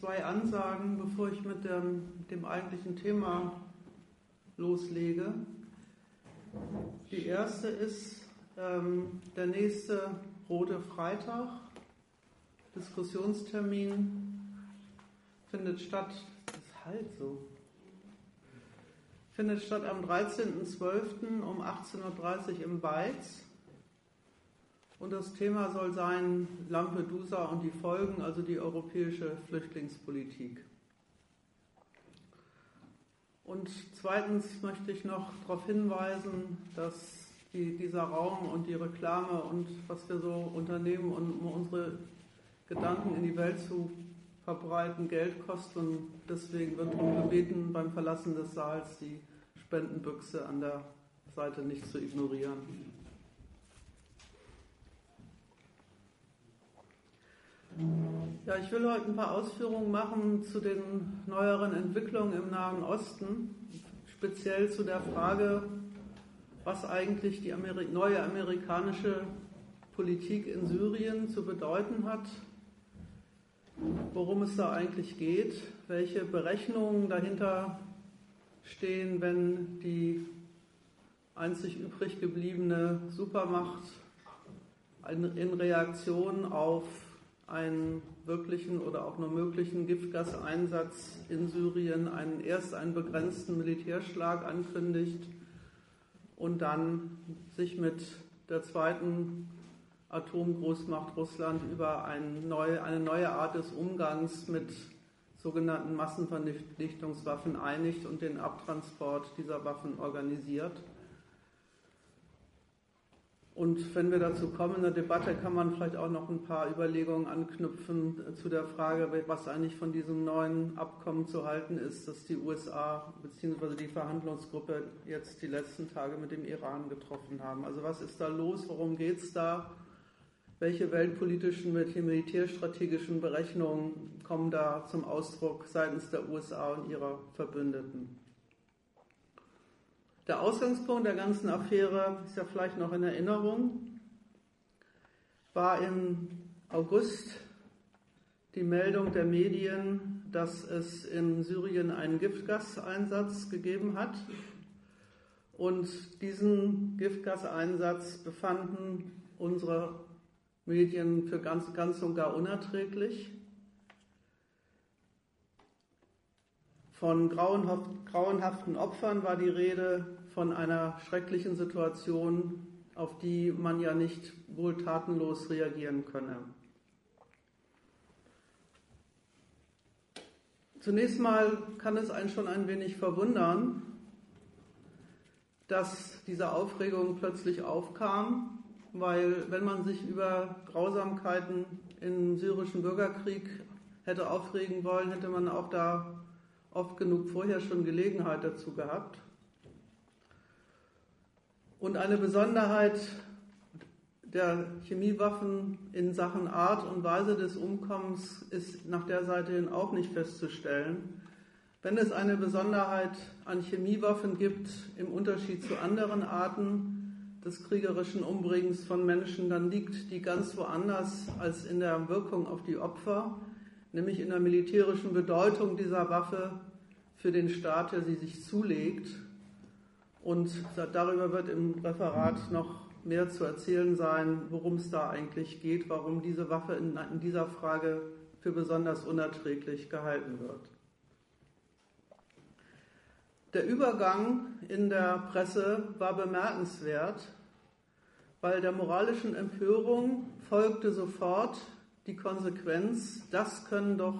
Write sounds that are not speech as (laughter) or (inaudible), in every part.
zwei Ansagen, bevor ich mit dem, dem eigentlichen Thema loslege. Die erste ist ähm, der nächste Rote Freitag. Diskussionstermin findet statt, das ist halt so, findet statt am 13.12. um 18.30 Uhr im Beiz. Und das Thema soll sein Lampedusa und die Folgen, also die europäische Flüchtlingspolitik. Und zweitens möchte ich noch darauf hinweisen, dass die, dieser Raum und die Reklame und was wir so unternehmen, um unsere Gedanken in die Welt zu verbreiten, Geld kostet. Und deswegen wird darum gebeten, beim Verlassen des Saals die Spendenbüchse an der Seite nicht zu ignorieren. Ja, ich will heute ein paar Ausführungen machen zu den neueren Entwicklungen im Nahen Osten, speziell zu der Frage, was eigentlich die Ameri neue amerikanische Politik in Syrien zu bedeuten hat, worum es da eigentlich geht, welche Berechnungen dahinter stehen, wenn die einzig übrig gebliebene Supermacht in Reaktion auf einen wirklichen oder auch nur möglichen Giftgaseinsatz in Syrien einen, erst einen begrenzten Militärschlag ankündigt und dann sich mit der zweiten Atomgroßmacht Russland über ein neu, eine neue Art des Umgangs mit sogenannten Massenvernichtungswaffen einigt und den Abtransport dieser Waffen organisiert. Und wenn wir dazu kommen in der Debatte, kann man vielleicht auch noch ein paar Überlegungen anknüpfen zu der Frage, was eigentlich von diesem neuen Abkommen zu halten ist, das die USA bzw. die Verhandlungsgruppe jetzt die letzten Tage mit dem Iran getroffen haben. Also was ist da los? Worum geht es da? Welche weltpolitischen, welche militärstrategischen Berechnungen kommen da zum Ausdruck seitens der USA und ihrer Verbündeten? Der Ausgangspunkt der ganzen Affäre ist ja vielleicht noch in Erinnerung, war im August die Meldung der Medien, dass es in Syrien einen Giftgaseinsatz gegeben hat. Und diesen Giftgaseinsatz befanden unsere Medien für ganz, ganz und gar unerträglich. Von grauenhaften Opfern war die Rede, von einer schrecklichen Situation, auf die man ja nicht wohl tatenlos reagieren könne. Zunächst mal kann es einen schon ein wenig verwundern, dass diese Aufregung plötzlich aufkam, weil wenn man sich über Grausamkeiten im syrischen Bürgerkrieg hätte aufregen wollen, hätte man auch da oft genug vorher schon Gelegenheit dazu gehabt. Und eine Besonderheit der Chemiewaffen in Sachen Art und Weise des Umkommens ist nach der Seite hin auch nicht festzustellen. Wenn es eine Besonderheit an Chemiewaffen gibt im Unterschied zu anderen Arten des kriegerischen Umbringens von Menschen, dann liegt die ganz woanders als in der Wirkung auf die Opfer nämlich in der militärischen Bedeutung dieser Waffe für den Staat, der sie sich zulegt. Und darüber wird im Referat noch mehr zu erzählen sein, worum es da eigentlich geht, warum diese Waffe in, in dieser Frage für besonders unerträglich gehalten wird. Der Übergang in der Presse war bemerkenswert, weil der moralischen Empörung folgte sofort die Konsequenz, das können doch,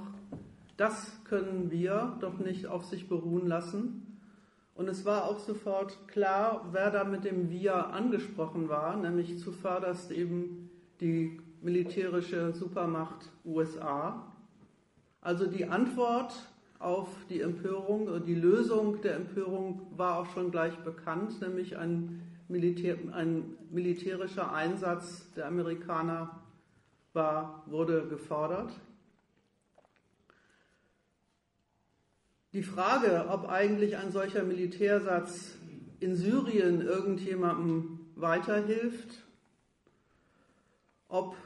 das können wir doch nicht auf sich beruhen lassen. Und es war auch sofort klar, wer da mit dem Wir angesprochen war, nämlich zuvörderst eben die militärische Supermacht USA. Also die Antwort auf die Empörung, die Lösung der Empörung war auch schon gleich bekannt, nämlich ein, Militär, ein militärischer Einsatz der Amerikaner war, wurde gefordert. Die Frage, ob eigentlich ein solcher Militärsatz in Syrien irgendjemandem weiterhilft, ob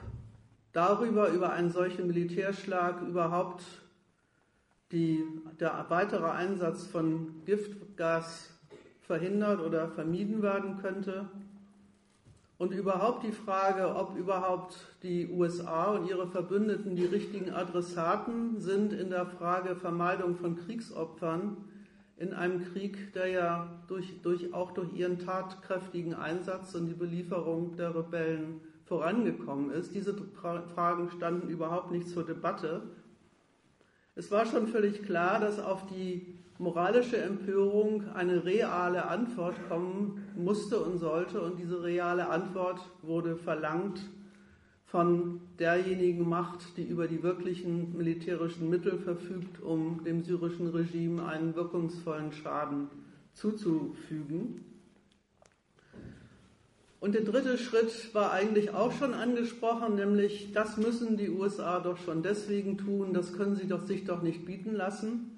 darüber, über einen solchen Militärschlag überhaupt die, der weitere Einsatz von Giftgas verhindert oder vermieden werden könnte. Und überhaupt die Frage, ob überhaupt die USA und ihre Verbündeten die richtigen Adressaten sind in der Frage Vermeidung von Kriegsopfern in einem Krieg, der ja durch, durch, auch durch ihren tatkräftigen Einsatz und die Belieferung der Rebellen vorangekommen ist. Diese Fragen standen überhaupt nicht zur Debatte. Es war schon völlig klar, dass auf die moralische Empörung eine reale Antwort kommen musste und sollte. Und diese reale Antwort wurde verlangt von derjenigen Macht, die über die wirklichen militärischen Mittel verfügt, um dem syrischen Regime einen wirkungsvollen Schaden zuzufügen. Und der dritte Schritt war eigentlich auch schon angesprochen, nämlich das müssen die USA doch schon deswegen tun, das können sie doch sich doch nicht bieten lassen.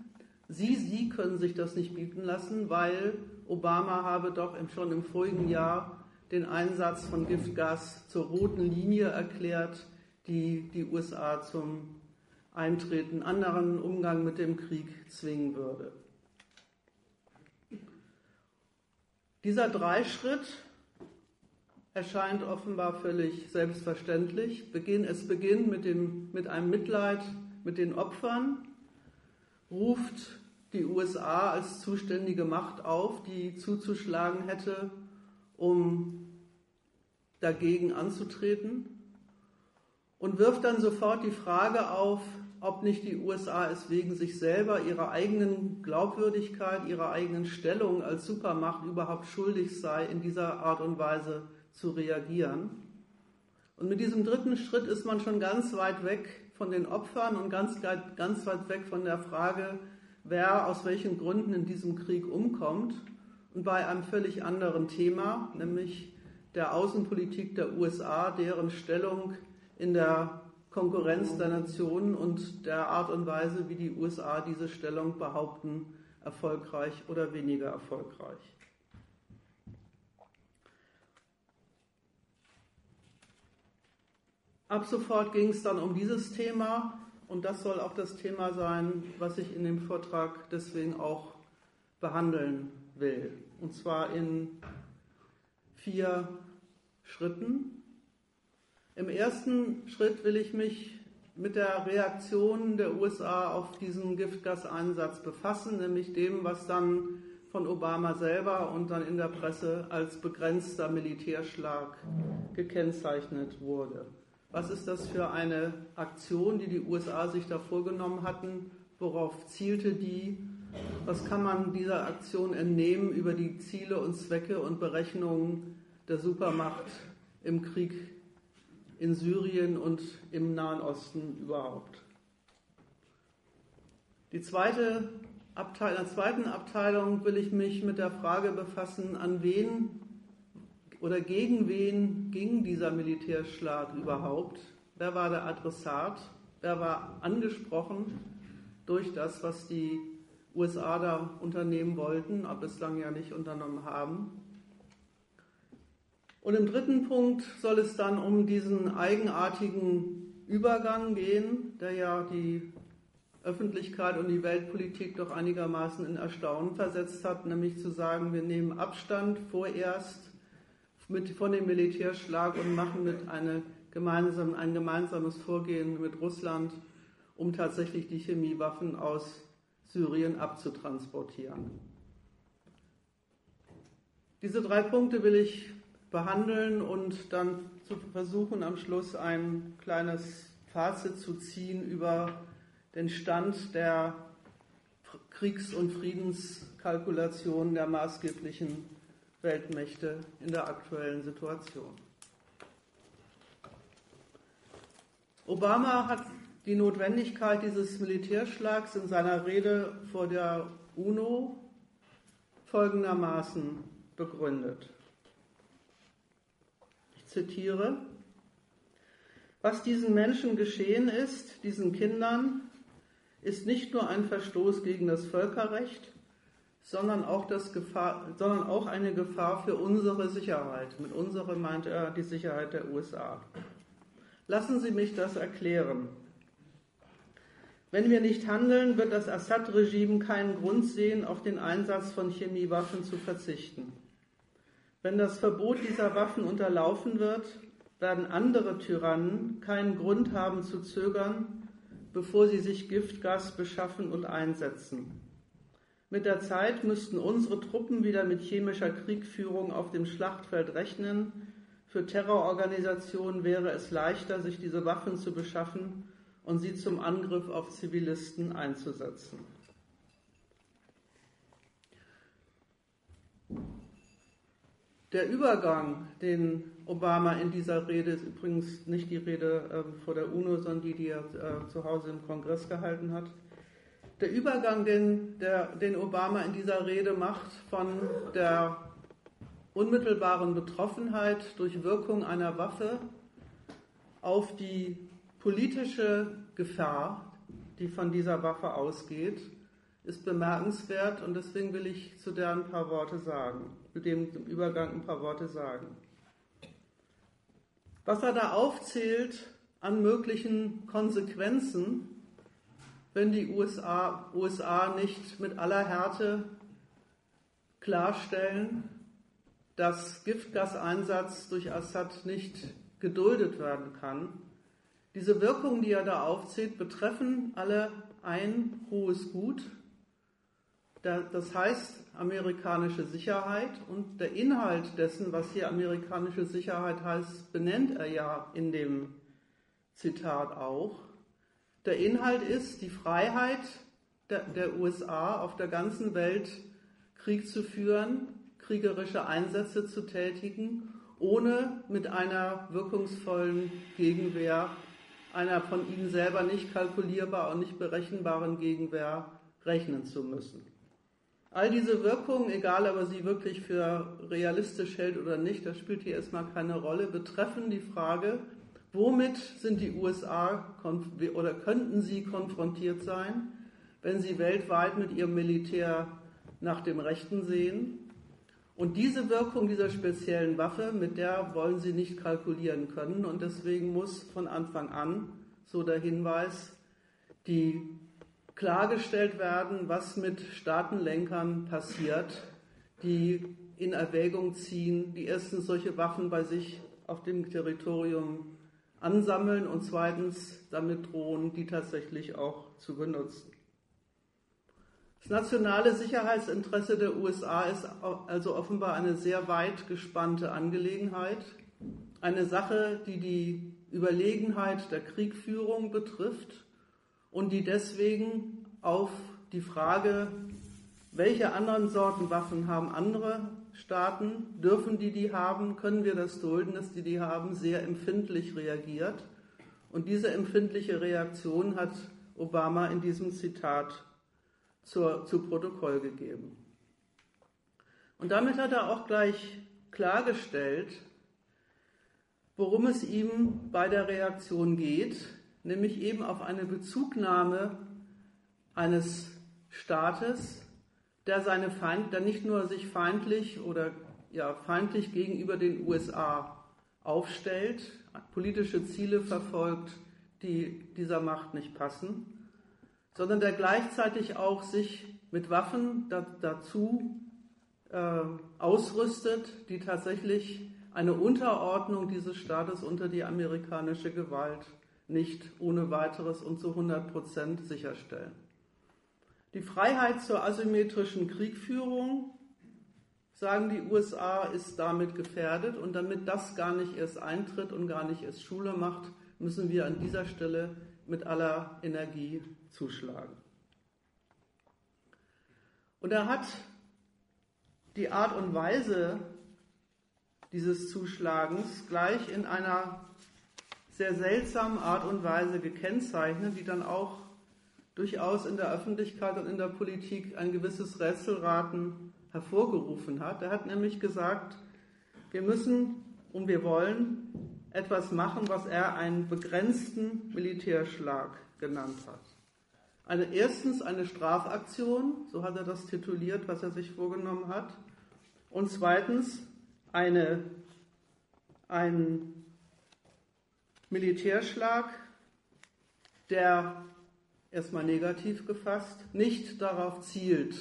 Sie, sie können sich das nicht bieten lassen, weil Obama habe doch schon im vorigen Jahr den Einsatz von Giftgas zur roten Linie erklärt, die die USA zum Eintreten, anderen Umgang mit dem Krieg zwingen würde. Dieser Dreischritt erscheint offenbar völlig selbstverständlich. Es beginnt mit, dem, mit einem Mitleid mit den Opfern, ruft die USA als zuständige Macht auf, die zuzuschlagen hätte, um dagegen anzutreten und wirft dann sofort die Frage auf, ob nicht die USA es wegen sich selber, ihrer eigenen Glaubwürdigkeit, ihrer eigenen Stellung als Supermacht überhaupt schuldig sei, in dieser Art und Weise zu reagieren. Und mit diesem dritten Schritt ist man schon ganz weit weg von den Opfern und ganz, ganz weit weg von der Frage, wer aus welchen Gründen in diesem Krieg umkommt. Und bei einem völlig anderen Thema, nämlich der Außenpolitik der USA, deren Stellung in der Konkurrenz der Nationen und der Art und Weise, wie die USA diese Stellung behaupten, erfolgreich oder weniger erfolgreich. Ab sofort ging es dann um dieses Thema und das soll auch das Thema sein, was ich in dem Vortrag deswegen auch behandeln will. Und zwar in vier Schritten. Im ersten Schritt will ich mich mit der Reaktion der USA auf diesen Giftgaseinsatz befassen, nämlich dem, was dann von Obama selber und dann in der Presse als begrenzter Militärschlag gekennzeichnet wurde. Was ist das für eine Aktion, die die USA sich da vorgenommen hatten? Worauf zielte die? Was kann man dieser Aktion entnehmen über die Ziele und Zwecke und Berechnungen der Supermacht im Krieg in Syrien und im Nahen Osten überhaupt? Die zweite Abteil, in der zweiten Abteilung will ich mich mit der Frage befassen, an wen oder gegen wen ging dieser Militärschlag überhaupt? Wer war der Adressat? Wer war angesprochen durch das, was die USA da unternehmen wollten, aber bislang ja nicht unternommen haben? Und im dritten Punkt soll es dann um diesen eigenartigen Übergang gehen, der ja die Öffentlichkeit und die Weltpolitik doch einigermaßen in Erstaunen versetzt hat, nämlich zu sagen, wir nehmen Abstand vorerst mit, von dem Militärschlag und machen mit eine gemeinsam, ein gemeinsames Vorgehen mit Russland, um tatsächlich die Chemiewaffen aus Syrien abzutransportieren. Diese drei Punkte will ich behandeln und dann zu versuchen, am Schluss ein kleines Fazit zu ziehen über den Stand der Kriegs- und Friedenskalkulation der maßgeblichen Weltmächte in der aktuellen Situation. Obama hat die Notwendigkeit dieses Militärschlags in seiner Rede vor der UNO folgendermaßen begründet. Ich zitiere, was diesen Menschen geschehen ist, diesen Kindern, ist nicht nur ein Verstoß gegen das Völkerrecht, sondern auch, das Gefahr, sondern auch eine Gefahr für unsere Sicherheit. Mit unsere meint er die Sicherheit der USA. Lassen Sie mich das erklären. Wenn wir nicht handeln, wird das Assad-Regime keinen Grund sehen, auf den Einsatz von Chemiewaffen zu verzichten. Wenn das Verbot dieser Waffen unterlaufen wird, werden andere Tyrannen keinen Grund haben zu zögern, bevor sie sich Giftgas beschaffen und einsetzen. Mit der Zeit müssten unsere Truppen wieder mit chemischer Kriegführung auf dem Schlachtfeld rechnen. Für Terrororganisationen wäre es leichter, sich diese Waffen zu beschaffen und sie zum Angriff auf Zivilisten einzusetzen. Der Übergang, den Obama in dieser Rede, ist übrigens nicht die Rede äh, vor der UNO, sondern die, die er äh, zu Hause im Kongress gehalten hat, der Übergang, den, der, den Obama in dieser Rede macht von der unmittelbaren Betroffenheit durch Wirkung einer Waffe auf die politische Gefahr, die von dieser Waffe ausgeht, ist bemerkenswert und deswegen will ich zu der ein paar Worte sagen, zu dem Übergang ein paar Worte sagen. Was er da aufzählt an möglichen Konsequenzen, wenn die USA, USA nicht mit aller Härte klarstellen, dass Giftgaseinsatz durch Assad nicht geduldet werden kann. Diese Wirkungen, die er da aufzählt, betreffen alle ein hohes Gut. Das heißt amerikanische Sicherheit und der Inhalt dessen, was hier amerikanische Sicherheit heißt, benennt er ja in dem Zitat auch. Der Inhalt ist die Freiheit der, der USA auf der ganzen Welt Krieg zu führen, kriegerische Einsätze zu tätigen, ohne mit einer wirkungsvollen Gegenwehr, einer von ihnen selber nicht kalkulierbar und nicht berechenbaren Gegenwehr rechnen zu müssen. All diese Wirkungen, egal ob er sie wirklich für realistisch hält oder nicht, das spielt hier erstmal keine Rolle, betreffen die Frage, Womit sind die USA oder könnten sie konfrontiert sein, wenn sie weltweit mit ihrem Militär nach dem Rechten sehen? Und diese Wirkung dieser speziellen Waffe, mit der wollen sie nicht kalkulieren können. Und deswegen muss von Anfang an, so der Hinweis, die klargestellt werden, was mit Staatenlenkern passiert, die in Erwägung ziehen, die erstens solche Waffen bei sich auf dem Territorium ansammeln und zweitens damit drohen, die tatsächlich auch zu benutzen. Das nationale Sicherheitsinteresse der USA ist also offenbar eine sehr weit gespannte Angelegenheit, eine Sache, die die Überlegenheit der Kriegführung betrifft und die deswegen auf die Frage, welche anderen Sorten Waffen haben andere Staaten, dürfen die die haben, können wir das dulden, dass die die haben, sehr empfindlich reagiert. Und diese empfindliche Reaktion hat Obama in diesem Zitat zur, zu Protokoll gegeben. Und damit hat er auch gleich klargestellt, worum es ihm bei der Reaktion geht, nämlich eben auf eine Bezugnahme eines Staates, der seine Feind, der nicht nur sich feindlich oder ja, feindlich gegenüber den USA aufstellt, politische Ziele verfolgt, die dieser Macht nicht passen, sondern der gleichzeitig auch sich mit Waffen da, dazu äh, ausrüstet, die tatsächlich eine Unterordnung dieses Staates unter die amerikanische Gewalt nicht ohne weiteres und zu 100 Prozent sicherstellen. Die Freiheit zur asymmetrischen Kriegführung, sagen die USA, ist damit gefährdet. Und damit das gar nicht erst eintritt und gar nicht erst Schule macht, müssen wir an dieser Stelle mit aller Energie zuschlagen. Und er hat die Art und Weise dieses Zuschlagens gleich in einer sehr seltsamen Art und Weise gekennzeichnet, die dann auch durchaus in der Öffentlichkeit und in der Politik ein gewisses Rätselraten hervorgerufen hat. Er hat nämlich gesagt, wir müssen und wir wollen etwas machen, was er einen begrenzten Militärschlag genannt hat. Eine, erstens eine Strafaktion, so hat er das tituliert, was er sich vorgenommen hat. Und zweitens eine, ein Militärschlag, der erstmal negativ gefasst, nicht darauf zielt,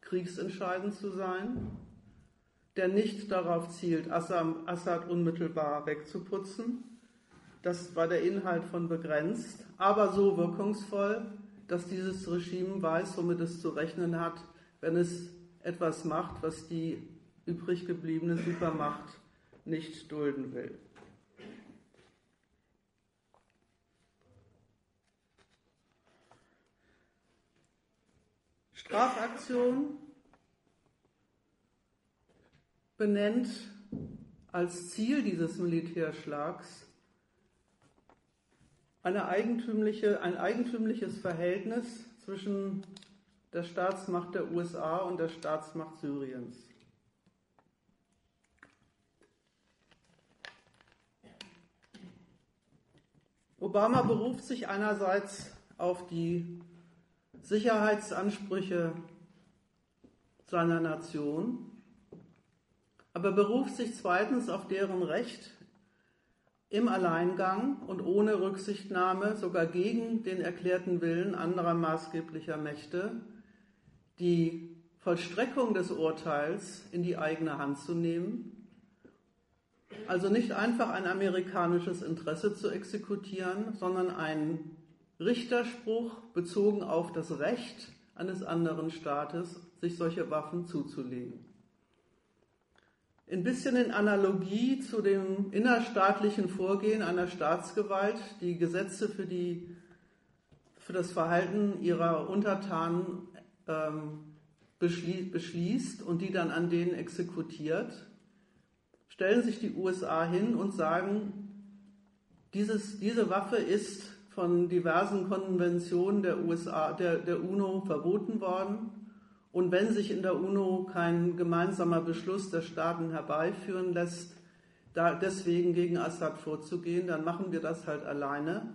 kriegsentscheidend zu sein, der nicht darauf zielt, Assad unmittelbar wegzuputzen. Das war der Inhalt von begrenzt, aber so wirkungsvoll, dass dieses Regime weiß, womit es zu rechnen hat, wenn es etwas macht, was die übrig gebliebene Supermacht nicht dulden will. Strafaktion benennt als Ziel dieses Militärschlags eigentümliche, ein eigentümliches Verhältnis zwischen der Staatsmacht der USA und der Staatsmacht Syriens. Obama beruft sich einerseits auf die Sicherheitsansprüche seiner Nation, aber beruft sich zweitens auf deren Recht, im Alleingang und ohne Rücksichtnahme, sogar gegen den erklärten Willen anderer maßgeblicher Mächte, die Vollstreckung des Urteils in die eigene Hand zu nehmen, also nicht einfach ein amerikanisches Interesse zu exekutieren, sondern einen Richterspruch bezogen auf das Recht eines anderen Staates, sich solche Waffen zuzulegen. Ein bisschen in Analogie zu dem innerstaatlichen Vorgehen einer Staatsgewalt, die Gesetze für, die, für das Verhalten ihrer Untertanen ähm, beschließt und die dann an denen exekutiert, stellen sich die USA hin und sagen, dieses, diese Waffe ist von diversen Konventionen der USA, der, der UNO verboten worden. Und wenn sich in der UNO kein gemeinsamer Beschluss der Staaten herbeiführen lässt, da deswegen gegen Assad vorzugehen, dann machen wir das halt alleine.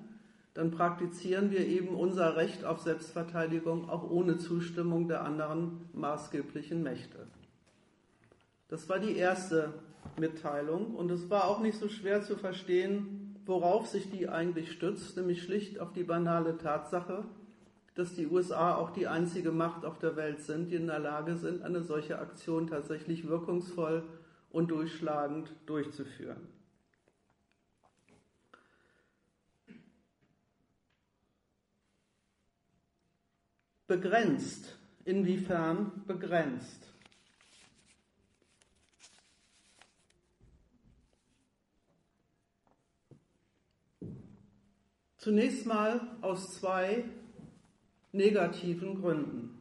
Dann praktizieren wir eben unser Recht auf Selbstverteidigung auch ohne Zustimmung der anderen maßgeblichen Mächte. Das war die erste Mitteilung und es war auch nicht so schwer zu verstehen, worauf sich die eigentlich stützt, nämlich schlicht auf die banale Tatsache, dass die USA auch die einzige Macht auf der Welt sind, die in der Lage sind, eine solche Aktion tatsächlich wirkungsvoll und durchschlagend durchzuführen. Begrenzt. Inwiefern begrenzt? Zunächst mal aus zwei negativen Gründen.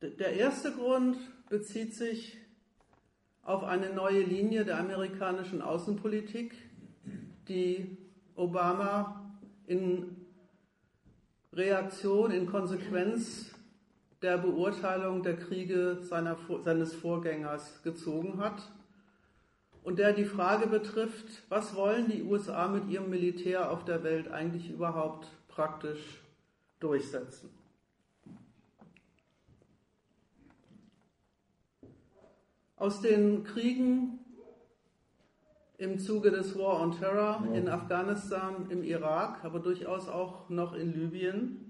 Der erste Grund bezieht sich auf eine neue Linie der amerikanischen Außenpolitik, die Obama in Reaktion, in Konsequenz der Beurteilung der Kriege seiner, seines Vorgängers gezogen hat und der die Frage betrifft, was wollen die USA mit ihrem Militär auf der Welt eigentlich überhaupt praktisch durchsetzen. Aus den Kriegen im Zuge des War on Terror in Afghanistan, im Irak, aber durchaus auch noch in Libyen,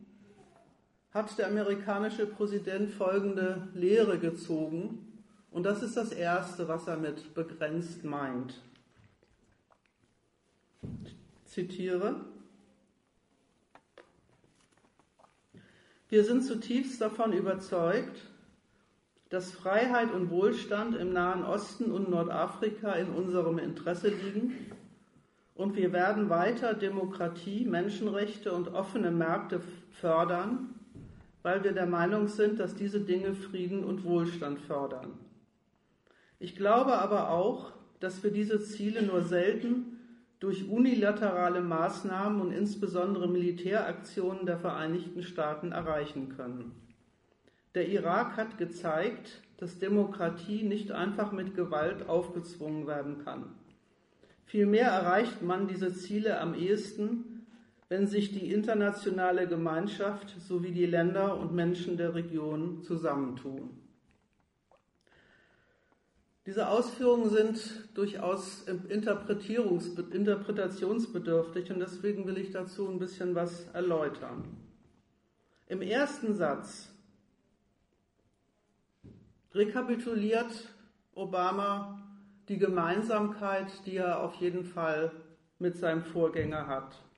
hat der amerikanische Präsident folgende Lehre gezogen. Und das ist das Erste, was er mit begrenzt meint. Ich zitiere. Wir sind zutiefst davon überzeugt, dass Freiheit und Wohlstand im Nahen Osten und Nordafrika in unserem Interesse liegen und wir werden weiter Demokratie, Menschenrechte und offene Märkte fördern weil wir der Meinung sind, dass diese Dinge Frieden und Wohlstand fördern. Ich glaube aber auch, dass wir diese Ziele nur selten durch unilaterale Maßnahmen und insbesondere Militäraktionen der Vereinigten Staaten erreichen können. Der Irak hat gezeigt, dass Demokratie nicht einfach mit Gewalt aufgezwungen werden kann. Vielmehr erreicht man diese Ziele am ehesten, wenn sich die internationale Gemeinschaft sowie die Länder und Menschen der Region zusammentun. Diese Ausführungen sind durchaus interpretationsbedürftig und deswegen will ich dazu ein bisschen was erläutern. Im ersten Satz rekapituliert Obama die Gemeinsamkeit, die er auf jeden Fall mit seinem Vorgänger hat.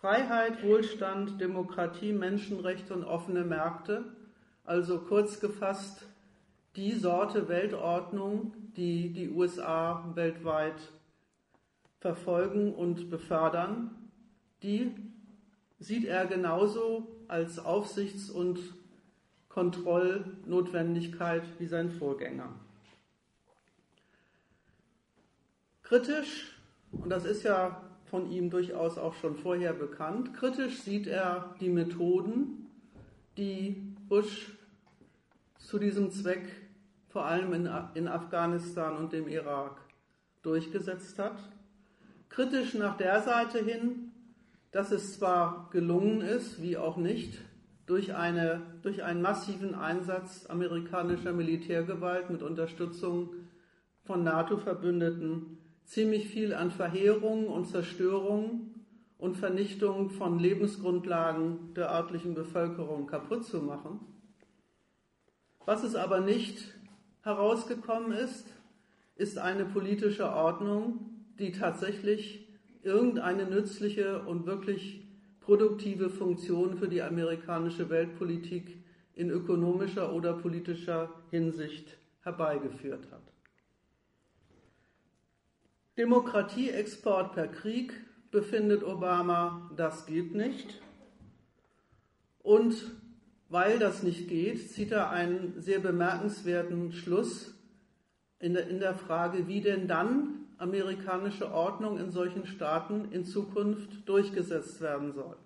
Freiheit, Wohlstand, Demokratie, Menschenrechte und offene Märkte, also kurz gefasst die Sorte Weltordnung, die die USA weltweit verfolgen und befördern, die sieht er genauso als Aufsichts- und Kontrollnotwendigkeit wie sein Vorgänger. Kritisch, und das ist ja von ihm durchaus auch schon vorher bekannt, kritisch sieht er die Methoden, die Bush zu diesem Zweck vor allem in, in Afghanistan und dem Irak durchgesetzt hat. Kritisch nach der Seite hin, dass es zwar gelungen ist, wie auch nicht, durch, eine, durch einen massiven Einsatz amerikanischer Militärgewalt mit Unterstützung von NATO-Verbündeten ziemlich viel an Verheerung und Zerstörung und Vernichtung von Lebensgrundlagen der örtlichen Bevölkerung kaputt zu machen. Was es aber nicht herausgekommen ist, ist eine politische Ordnung, die tatsächlich irgendeine nützliche und wirklich produktive Funktion für die amerikanische Weltpolitik in ökonomischer oder politischer Hinsicht herbeigeführt hat. Demokratieexport per Krieg befindet Obama, das geht nicht. Und weil das nicht geht, zieht er einen sehr bemerkenswerten Schluss in der, in der Frage, wie denn dann amerikanische Ordnung in solchen Staaten in Zukunft durchgesetzt werden soll.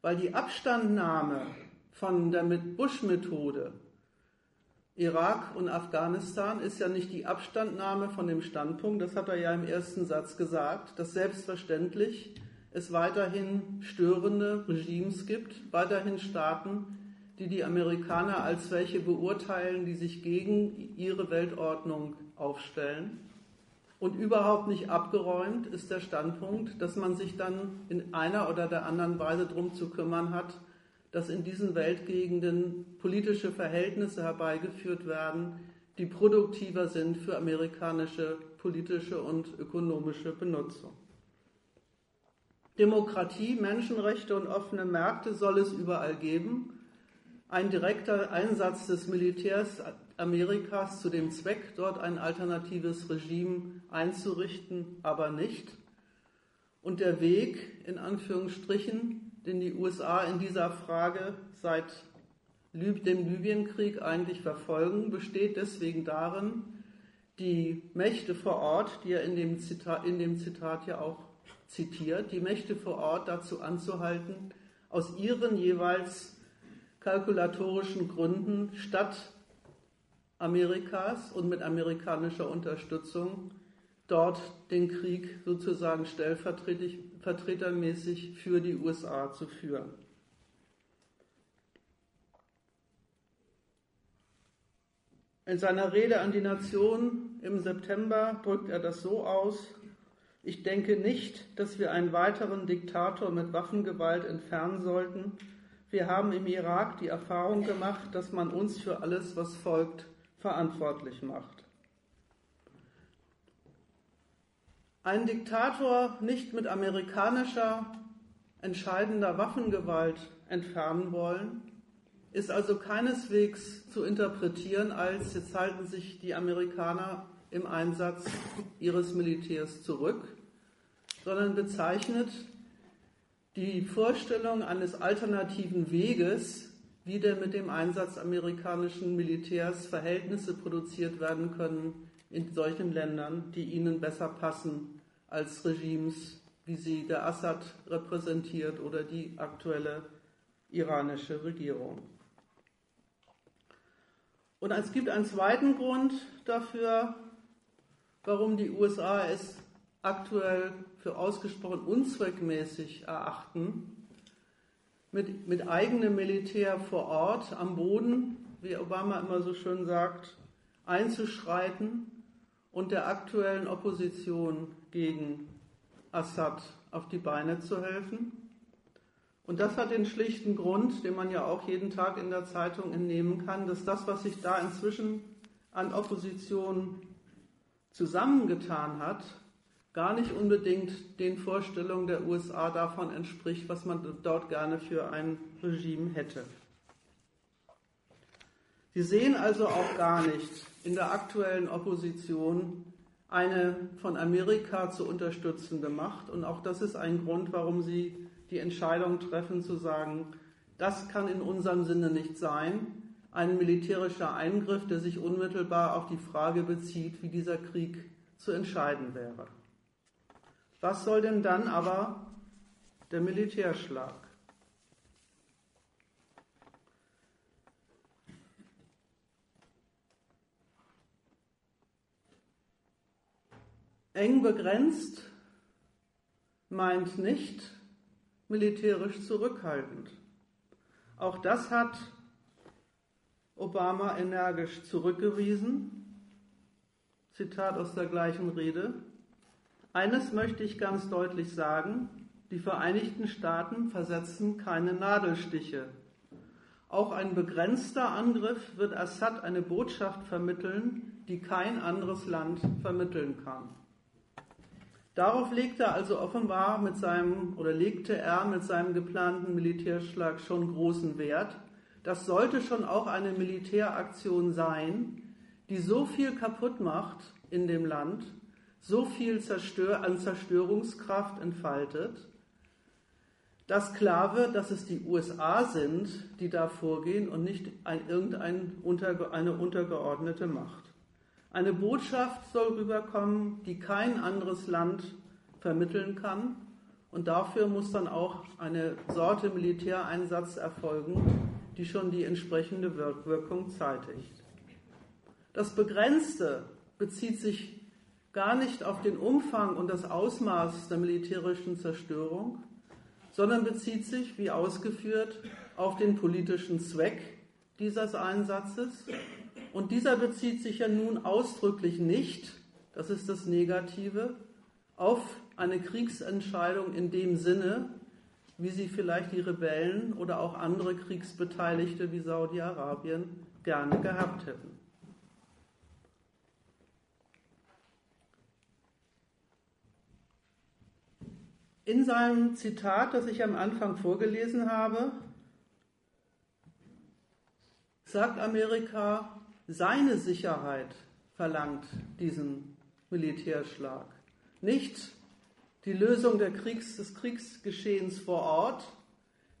Weil die Abstandnahme von der Bush-Methode Irak und Afghanistan ist ja nicht die Abstandnahme von dem Standpunkt, das hat er ja im ersten Satz gesagt, dass selbstverständlich es weiterhin störende Regimes gibt, weiterhin Staaten, die die Amerikaner als welche beurteilen, die sich gegen ihre Weltordnung aufstellen. Und überhaupt nicht abgeräumt ist der Standpunkt, dass man sich dann in einer oder der anderen Weise darum zu kümmern hat, dass in diesen Weltgegenden politische Verhältnisse herbeigeführt werden, die produktiver sind für amerikanische politische und ökonomische Benutzung. Demokratie, Menschenrechte und offene Märkte soll es überall geben. Ein direkter Einsatz des Militärs Amerikas zu dem Zweck, dort ein alternatives Regime einzurichten, aber nicht. Und der Weg, in Anführungsstrichen, den die USA in dieser Frage seit dem Libyenkrieg eigentlich verfolgen, besteht deswegen darin, die Mächte vor Ort, die er in dem Zitat, in dem Zitat ja auch zitiert, die Mächte vor Ort dazu anzuhalten, aus ihren jeweils kalkulatorischen Gründen statt Amerikas und mit amerikanischer Unterstützung dort den Krieg sozusagen stellvertretermäßig für die USA zu führen. In seiner Rede an die Nation im September drückt er das so aus, ich denke nicht, dass wir einen weiteren Diktator mit Waffengewalt entfernen sollten, wir haben im Irak die Erfahrung gemacht, dass man uns für alles, was folgt, verantwortlich macht. Ein Diktator nicht mit amerikanischer entscheidender Waffengewalt entfernen wollen, ist also keineswegs zu interpretieren als jetzt halten sich die Amerikaner im Einsatz ihres Militärs zurück, sondern bezeichnet die Vorstellung eines alternativen Weges, wie denn mit dem Einsatz amerikanischen Militärs Verhältnisse produziert werden können in solchen Ländern, die ihnen besser passen als Regimes, wie sie der Assad repräsentiert oder die aktuelle iranische Regierung. Und es gibt einen zweiten Grund dafür, warum die USA es aktuell für ausgesprochen unzweckmäßig erachten, mit, mit eigenem Militär vor Ort am Boden, wie Obama immer so schön sagt, einzuschreiten und der aktuellen Opposition gegen Assad auf die Beine zu helfen. Und das hat den schlichten Grund, den man ja auch jeden Tag in der Zeitung entnehmen kann, dass das, was sich da inzwischen an Opposition zusammengetan hat, gar nicht unbedingt den Vorstellungen der USA davon entspricht, was man dort gerne für ein Regime hätte. Sie sehen also auch gar nicht in der aktuellen Opposition eine von Amerika zu unterstützende Macht. Und auch das ist ein Grund, warum Sie die Entscheidung treffen zu sagen, das kann in unserem Sinne nicht sein. Ein militärischer Eingriff, der sich unmittelbar auf die Frage bezieht, wie dieser Krieg zu entscheiden wäre. Was soll denn dann aber der Militärschlag? Eng begrenzt meint nicht militärisch zurückhaltend. Auch das hat Obama energisch zurückgewiesen. Zitat aus der gleichen Rede. Eines möchte ich ganz deutlich sagen, die Vereinigten Staaten versetzen keine Nadelstiche. Auch ein begrenzter Angriff wird Assad eine Botschaft vermitteln, die kein anderes Land vermitteln kann. Darauf legte er also offenbar mit seinem oder legte er mit seinem geplanten Militärschlag schon großen Wert. Das sollte schon auch eine Militäraktion sein, die so viel kaputt macht in dem Land, so viel Zerstör an Zerstörungskraft entfaltet, dass klar wird, dass es die USA sind, die da vorgehen und nicht ein, irgendeine untergeordnete Macht. Eine Botschaft soll rüberkommen, die kein anderes Land vermitteln kann. Und dafür muss dann auch eine Sorte Militäreinsatz erfolgen, die schon die entsprechende Wirkung zeitigt. Das Begrenzte bezieht sich gar nicht auf den Umfang und das Ausmaß der militärischen Zerstörung, sondern bezieht sich, wie ausgeführt, auf den politischen Zweck dieses Einsatzes und dieser bezieht sich ja nun ausdrücklich nicht, das ist das Negative, auf eine Kriegsentscheidung in dem Sinne, wie sie vielleicht die Rebellen oder auch andere Kriegsbeteiligte wie Saudi-Arabien gerne gehabt hätten. In seinem Zitat, das ich am Anfang vorgelesen habe, sagt Amerika, seine Sicherheit verlangt diesen Militärschlag. Nicht die Lösung Kriegs, des Kriegsgeschehens vor Ort,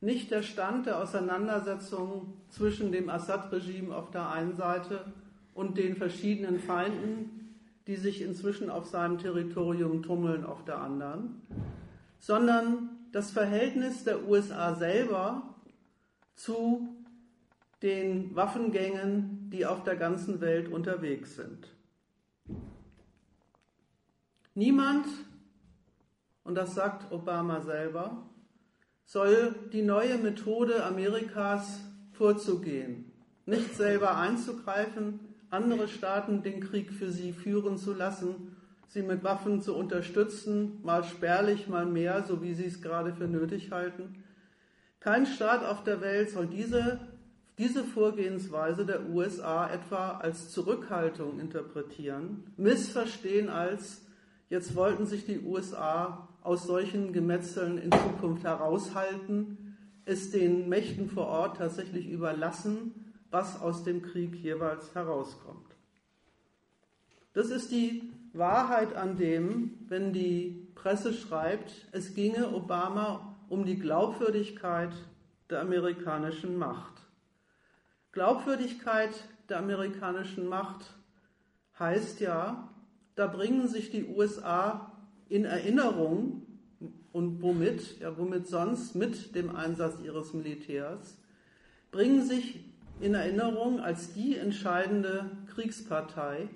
nicht der Stand der Auseinandersetzung zwischen dem Assad-Regime auf der einen Seite und den verschiedenen Feinden, die sich inzwischen auf seinem Territorium tummeln, auf der anderen, sondern das Verhältnis der USA selber zu den Waffengängen, die auf der ganzen Welt unterwegs sind. Niemand, und das sagt Obama selber, soll die neue Methode Amerikas vorzugehen, nicht selber einzugreifen, andere Staaten den Krieg für sie führen zu lassen, sie mit Waffen zu unterstützen, mal spärlich, mal mehr, so wie sie es gerade für nötig halten. Kein Staat auf der Welt soll diese diese Vorgehensweise der USA etwa als Zurückhaltung interpretieren, missverstehen als, jetzt wollten sich die USA aus solchen Gemetzeln in Zukunft heraushalten, es den Mächten vor Ort tatsächlich überlassen, was aus dem Krieg jeweils herauskommt. Das ist die Wahrheit an dem, wenn die Presse schreibt, es ginge Obama um die Glaubwürdigkeit der amerikanischen Macht. Glaubwürdigkeit der amerikanischen Macht heißt ja, da bringen sich die USA in Erinnerung und womit, ja womit sonst mit dem Einsatz ihres Militärs, bringen sich in Erinnerung als die entscheidende Kriegspartei,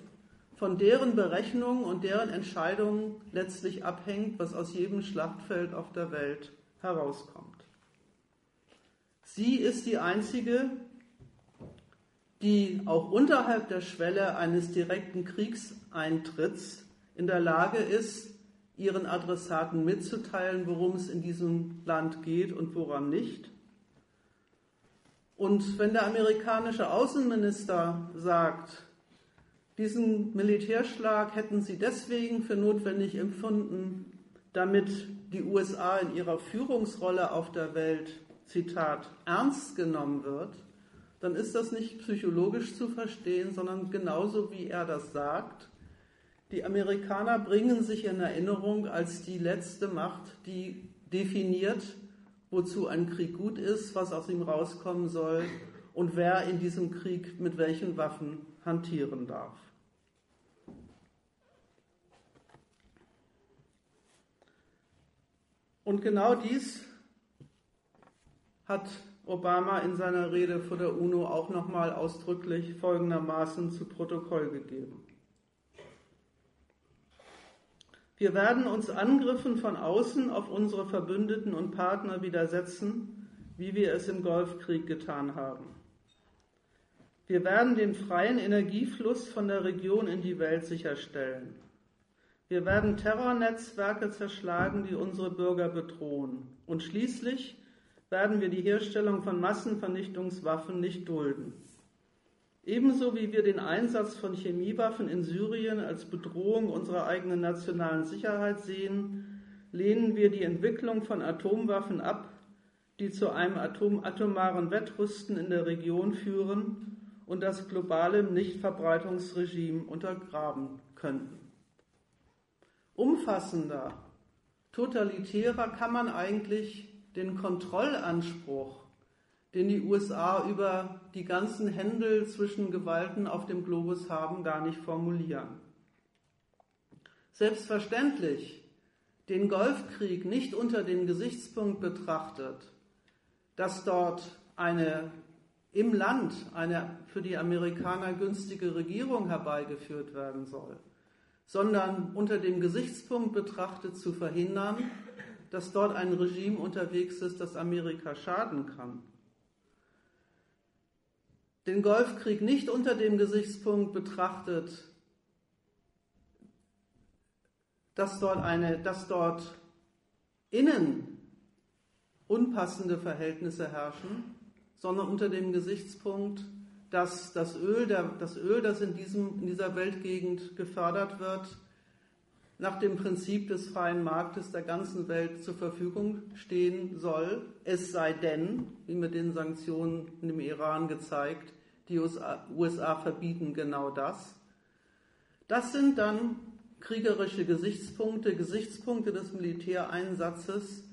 von deren Berechnungen und deren Entscheidungen letztlich abhängt, was aus jedem Schlachtfeld auf der Welt herauskommt. Sie ist die einzige, die auch unterhalb der Schwelle eines direkten Kriegseintritts in der Lage ist, ihren Adressaten mitzuteilen, worum es in diesem Land geht und woran nicht. Und wenn der amerikanische Außenminister sagt, diesen Militärschlag hätten sie deswegen für notwendig empfunden, damit die USA in ihrer Führungsrolle auf der Welt, Zitat, ernst genommen wird, dann ist das nicht psychologisch zu verstehen, sondern genauso wie er das sagt. Die Amerikaner bringen sich in Erinnerung als die letzte Macht, die definiert, wozu ein Krieg gut ist, was aus ihm rauskommen soll und wer in diesem Krieg mit welchen Waffen hantieren darf. Und genau dies hat Obama in seiner Rede vor der UNO auch nochmal ausdrücklich folgendermaßen zu Protokoll gegeben. Wir werden uns Angriffen von außen auf unsere Verbündeten und Partner widersetzen, wie wir es im Golfkrieg getan haben. Wir werden den freien Energiefluss von der Region in die Welt sicherstellen. Wir werden Terrornetzwerke zerschlagen, die unsere Bürger bedrohen. Und schließlich werden wir die Herstellung von Massenvernichtungswaffen nicht dulden. Ebenso wie wir den Einsatz von Chemiewaffen in Syrien als Bedrohung unserer eigenen nationalen Sicherheit sehen, lehnen wir die Entwicklung von Atomwaffen ab, die zu einem Atom atomaren Wettrüsten in der Region führen und das globale Nichtverbreitungsregime untergraben könnten. Umfassender, totalitärer kann man eigentlich den Kontrollanspruch, den die USA über die ganzen Händel zwischen Gewalten auf dem Globus haben, gar nicht formulieren. Selbstverständlich den Golfkrieg nicht unter dem Gesichtspunkt betrachtet, dass dort eine im Land eine für die Amerikaner günstige Regierung herbeigeführt werden soll, sondern unter dem Gesichtspunkt betrachtet zu verhindern, dass dort ein Regime unterwegs ist, das Amerika schaden kann. Den Golfkrieg nicht unter dem Gesichtspunkt betrachtet, dass dort, eine, dass dort innen unpassende Verhältnisse herrschen, sondern unter dem Gesichtspunkt, dass das Öl, das Öl, das in, diesem, in dieser Weltgegend gefördert wird, nach dem Prinzip des freien Marktes der ganzen Welt zur Verfügung stehen soll, es sei denn, wie mit den Sanktionen im Iran gezeigt, die USA, USA verbieten genau das. Das sind dann kriegerische Gesichtspunkte, Gesichtspunkte des Militäreinsatzes,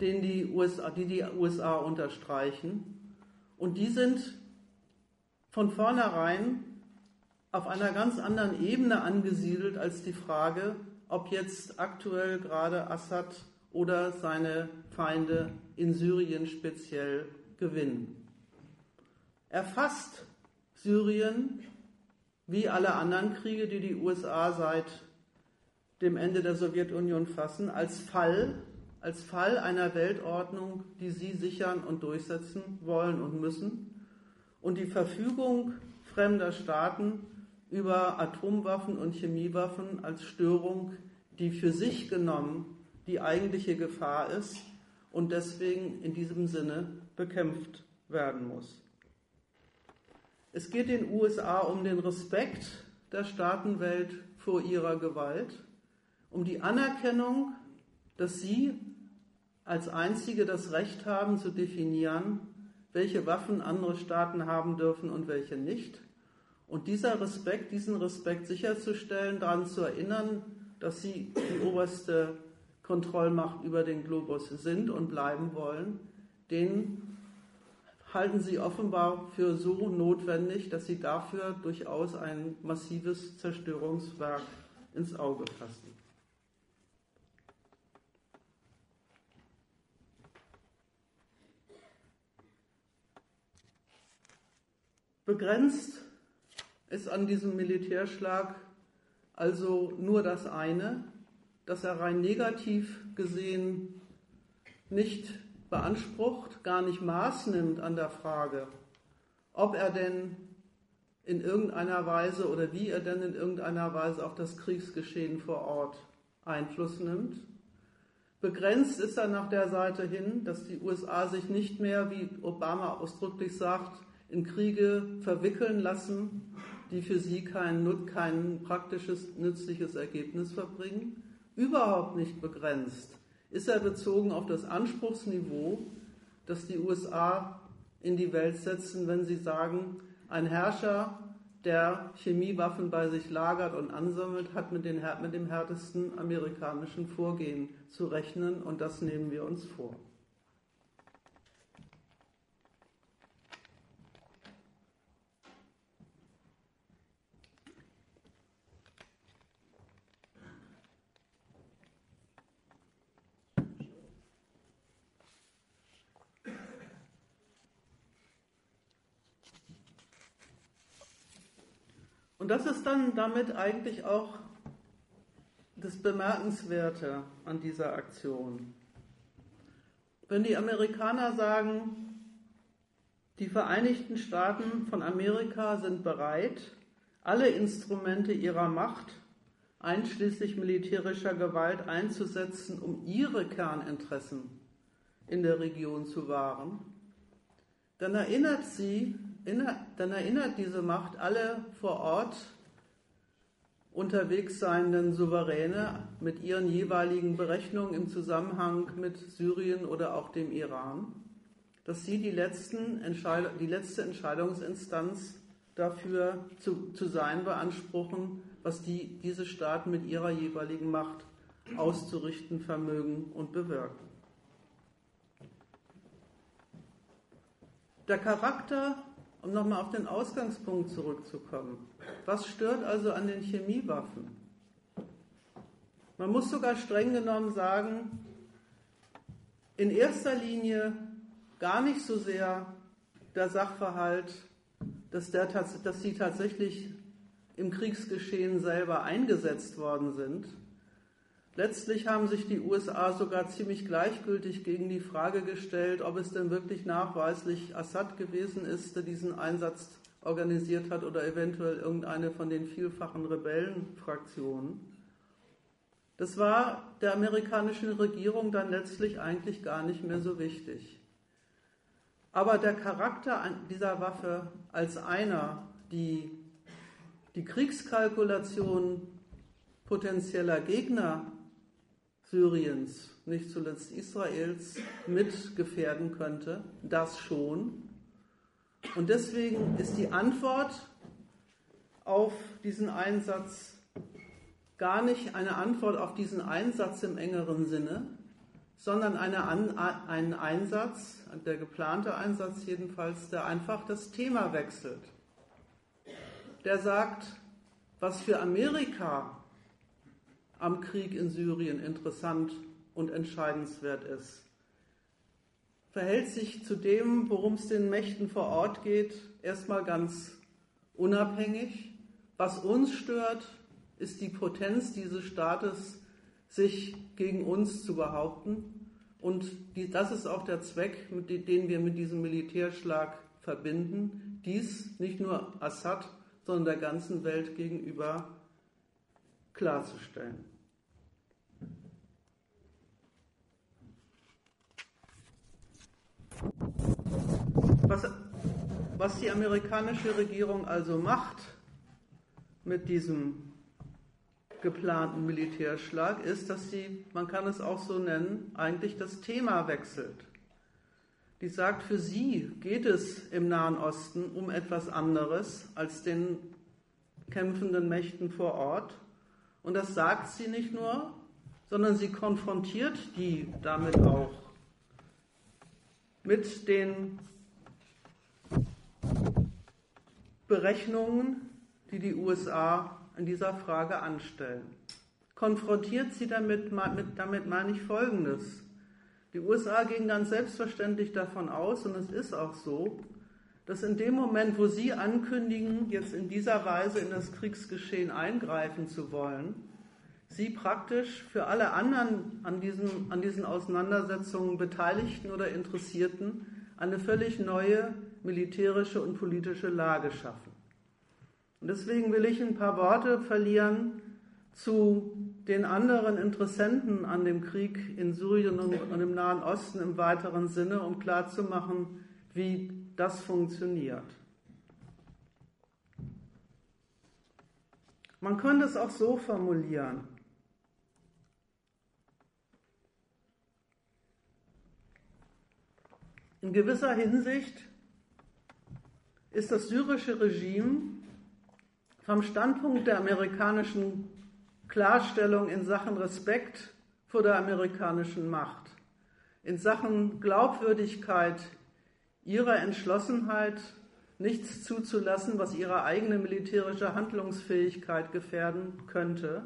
den die USA, die die USA unterstreichen. Und die sind von vornherein auf einer ganz anderen Ebene angesiedelt als die Frage, ob jetzt aktuell gerade Assad oder seine Feinde in Syrien speziell gewinnen. Er fasst Syrien wie alle anderen Kriege, die die USA seit dem Ende der Sowjetunion fassen, als Fall, als Fall einer Weltordnung, die sie sichern und durchsetzen wollen und müssen. Und die Verfügung fremder Staaten über Atomwaffen und Chemiewaffen als Störung, die für sich genommen die eigentliche Gefahr ist und deswegen in diesem Sinne bekämpft werden muss. Es geht den USA um den Respekt der Staatenwelt vor ihrer Gewalt, um die Anerkennung, dass sie als Einzige das Recht haben zu definieren, welche Waffen andere Staaten haben dürfen und welche nicht und dieser Respekt, diesen Respekt sicherzustellen, daran zu erinnern, dass sie die oberste Kontrollmacht über den Globus sind und bleiben wollen, den halten sie offenbar für so notwendig, dass sie dafür durchaus ein massives Zerstörungswerk ins Auge fassen. Begrenzt ist an diesem Militärschlag also nur das eine, dass er rein negativ gesehen nicht beansprucht, gar nicht Maß nimmt an der Frage, ob er denn in irgendeiner Weise oder wie er denn in irgendeiner Weise auf das Kriegsgeschehen vor Ort Einfluss nimmt. Begrenzt ist er nach der Seite hin, dass die USA sich nicht mehr, wie Obama ausdrücklich sagt, in Kriege verwickeln lassen, die für sie kein, kein praktisches, nützliches Ergebnis verbringen. Überhaupt nicht begrenzt ist er bezogen auf das Anspruchsniveau, das die USA in die Welt setzen, wenn sie sagen, ein Herrscher, der Chemiewaffen bei sich lagert und ansammelt, hat mit, den, mit dem härtesten amerikanischen Vorgehen zu rechnen und das nehmen wir uns vor. Und das ist dann damit eigentlich auch das Bemerkenswerte an dieser Aktion. Wenn die Amerikaner sagen, die Vereinigten Staaten von Amerika sind bereit, alle Instrumente ihrer Macht, einschließlich militärischer Gewalt, einzusetzen, um ihre Kerninteressen in der Region zu wahren, dann erinnert sie dann erinnert diese Macht alle vor Ort unterwegs seienden Souveräne mit ihren jeweiligen Berechnungen im Zusammenhang mit Syrien oder auch dem Iran, dass sie die, die letzte Entscheidungsinstanz dafür zu, zu sein beanspruchen, was die, diese Staaten mit ihrer jeweiligen Macht auszurichten vermögen und bewirken. Der Charakter um nochmal auf den Ausgangspunkt zurückzukommen. Was stört also an den Chemiewaffen? Man muss sogar streng genommen sagen, in erster Linie gar nicht so sehr der Sachverhalt, dass, der, dass sie tatsächlich im Kriegsgeschehen selber eingesetzt worden sind, Letztlich haben sich die USA sogar ziemlich gleichgültig gegen die Frage gestellt, ob es denn wirklich nachweislich Assad gewesen ist, der diesen Einsatz organisiert hat oder eventuell irgendeine von den vielfachen Rebellenfraktionen. Das war der amerikanischen Regierung dann letztlich eigentlich gar nicht mehr so wichtig. Aber der Charakter dieser Waffe als einer, die die Kriegskalkulation potenzieller Gegner Syriens, nicht zuletzt Israels, mit gefährden könnte. Das schon. Und deswegen ist die Antwort auf diesen Einsatz gar nicht eine Antwort auf diesen Einsatz im engeren Sinne, sondern eine An ein Einsatz, der geplante Einsatz jedenfalls, der einfach das Thema wechselt. Der sagt, was für Amerika am Krieg in Syrien interessant und entscheidenswert ist. Verhält sich zu dem, worum es den Mächten vor Ort geht, erstmal ganz unabhängig. Was uns stört, ist die Potenz dieses Staates, sich gegen uns zu behaupten. Und die, das ist auch der Zweck, den wir mit diesem Militärschlag verbinden, dies nicht nur Assad, sondern der ganzen Welt gegenüber klarzustellen. Was, was die amerikanische Regierung also macht mit diesem geplanten Militärschlag, ist, dass sie, man kann es auch so nennen, eigentlich das Thema wechselt. Die sagt, für sie geht es im Nahen Osten um etwas anderes als den kämpfenden Mächten vor Ort. Und das sagt sie nicht nur, sondern sie konfrontiert die damit auch mit den Berechnungen, die die USA in dieser Frage anstellen. Konfrontiert sie damit, damit meine ich Folgendes. Die USA gehen ganz selbstverständlich davon aus, und es ist auch so, dass in dem Moment, wo sie ankündigen, jetzt in dieser Weise in das Kriegsgeschehen eingreifen zu wollen, sie praktisch für alle anderen an diesen, an diesen Auseinandersetzungen Beteiligten oder Interessierten eine völlig neue militärische und politische Lage schaffen. Und deswegen will ich ein paar Worte verlieren zu den anderen Interessenten an dem Krieg in Syrien und im Nahen Osten im weiteren Sinne, um klarzumachen, wie das funktioniert. Man könnte es auch so formulieren. In gewisser Hinsicht ist das syrische Regime vom Standpunkt der amerikanischen Klarstellung in Sachen Respekt vor der amerikanischen Macht, in Sachen Glaubwürdigkeit ihrer Entschlossenheit, nichts zuzulassen, was ihre eigene militärische Handlungsfähigkeit gefährden könnte.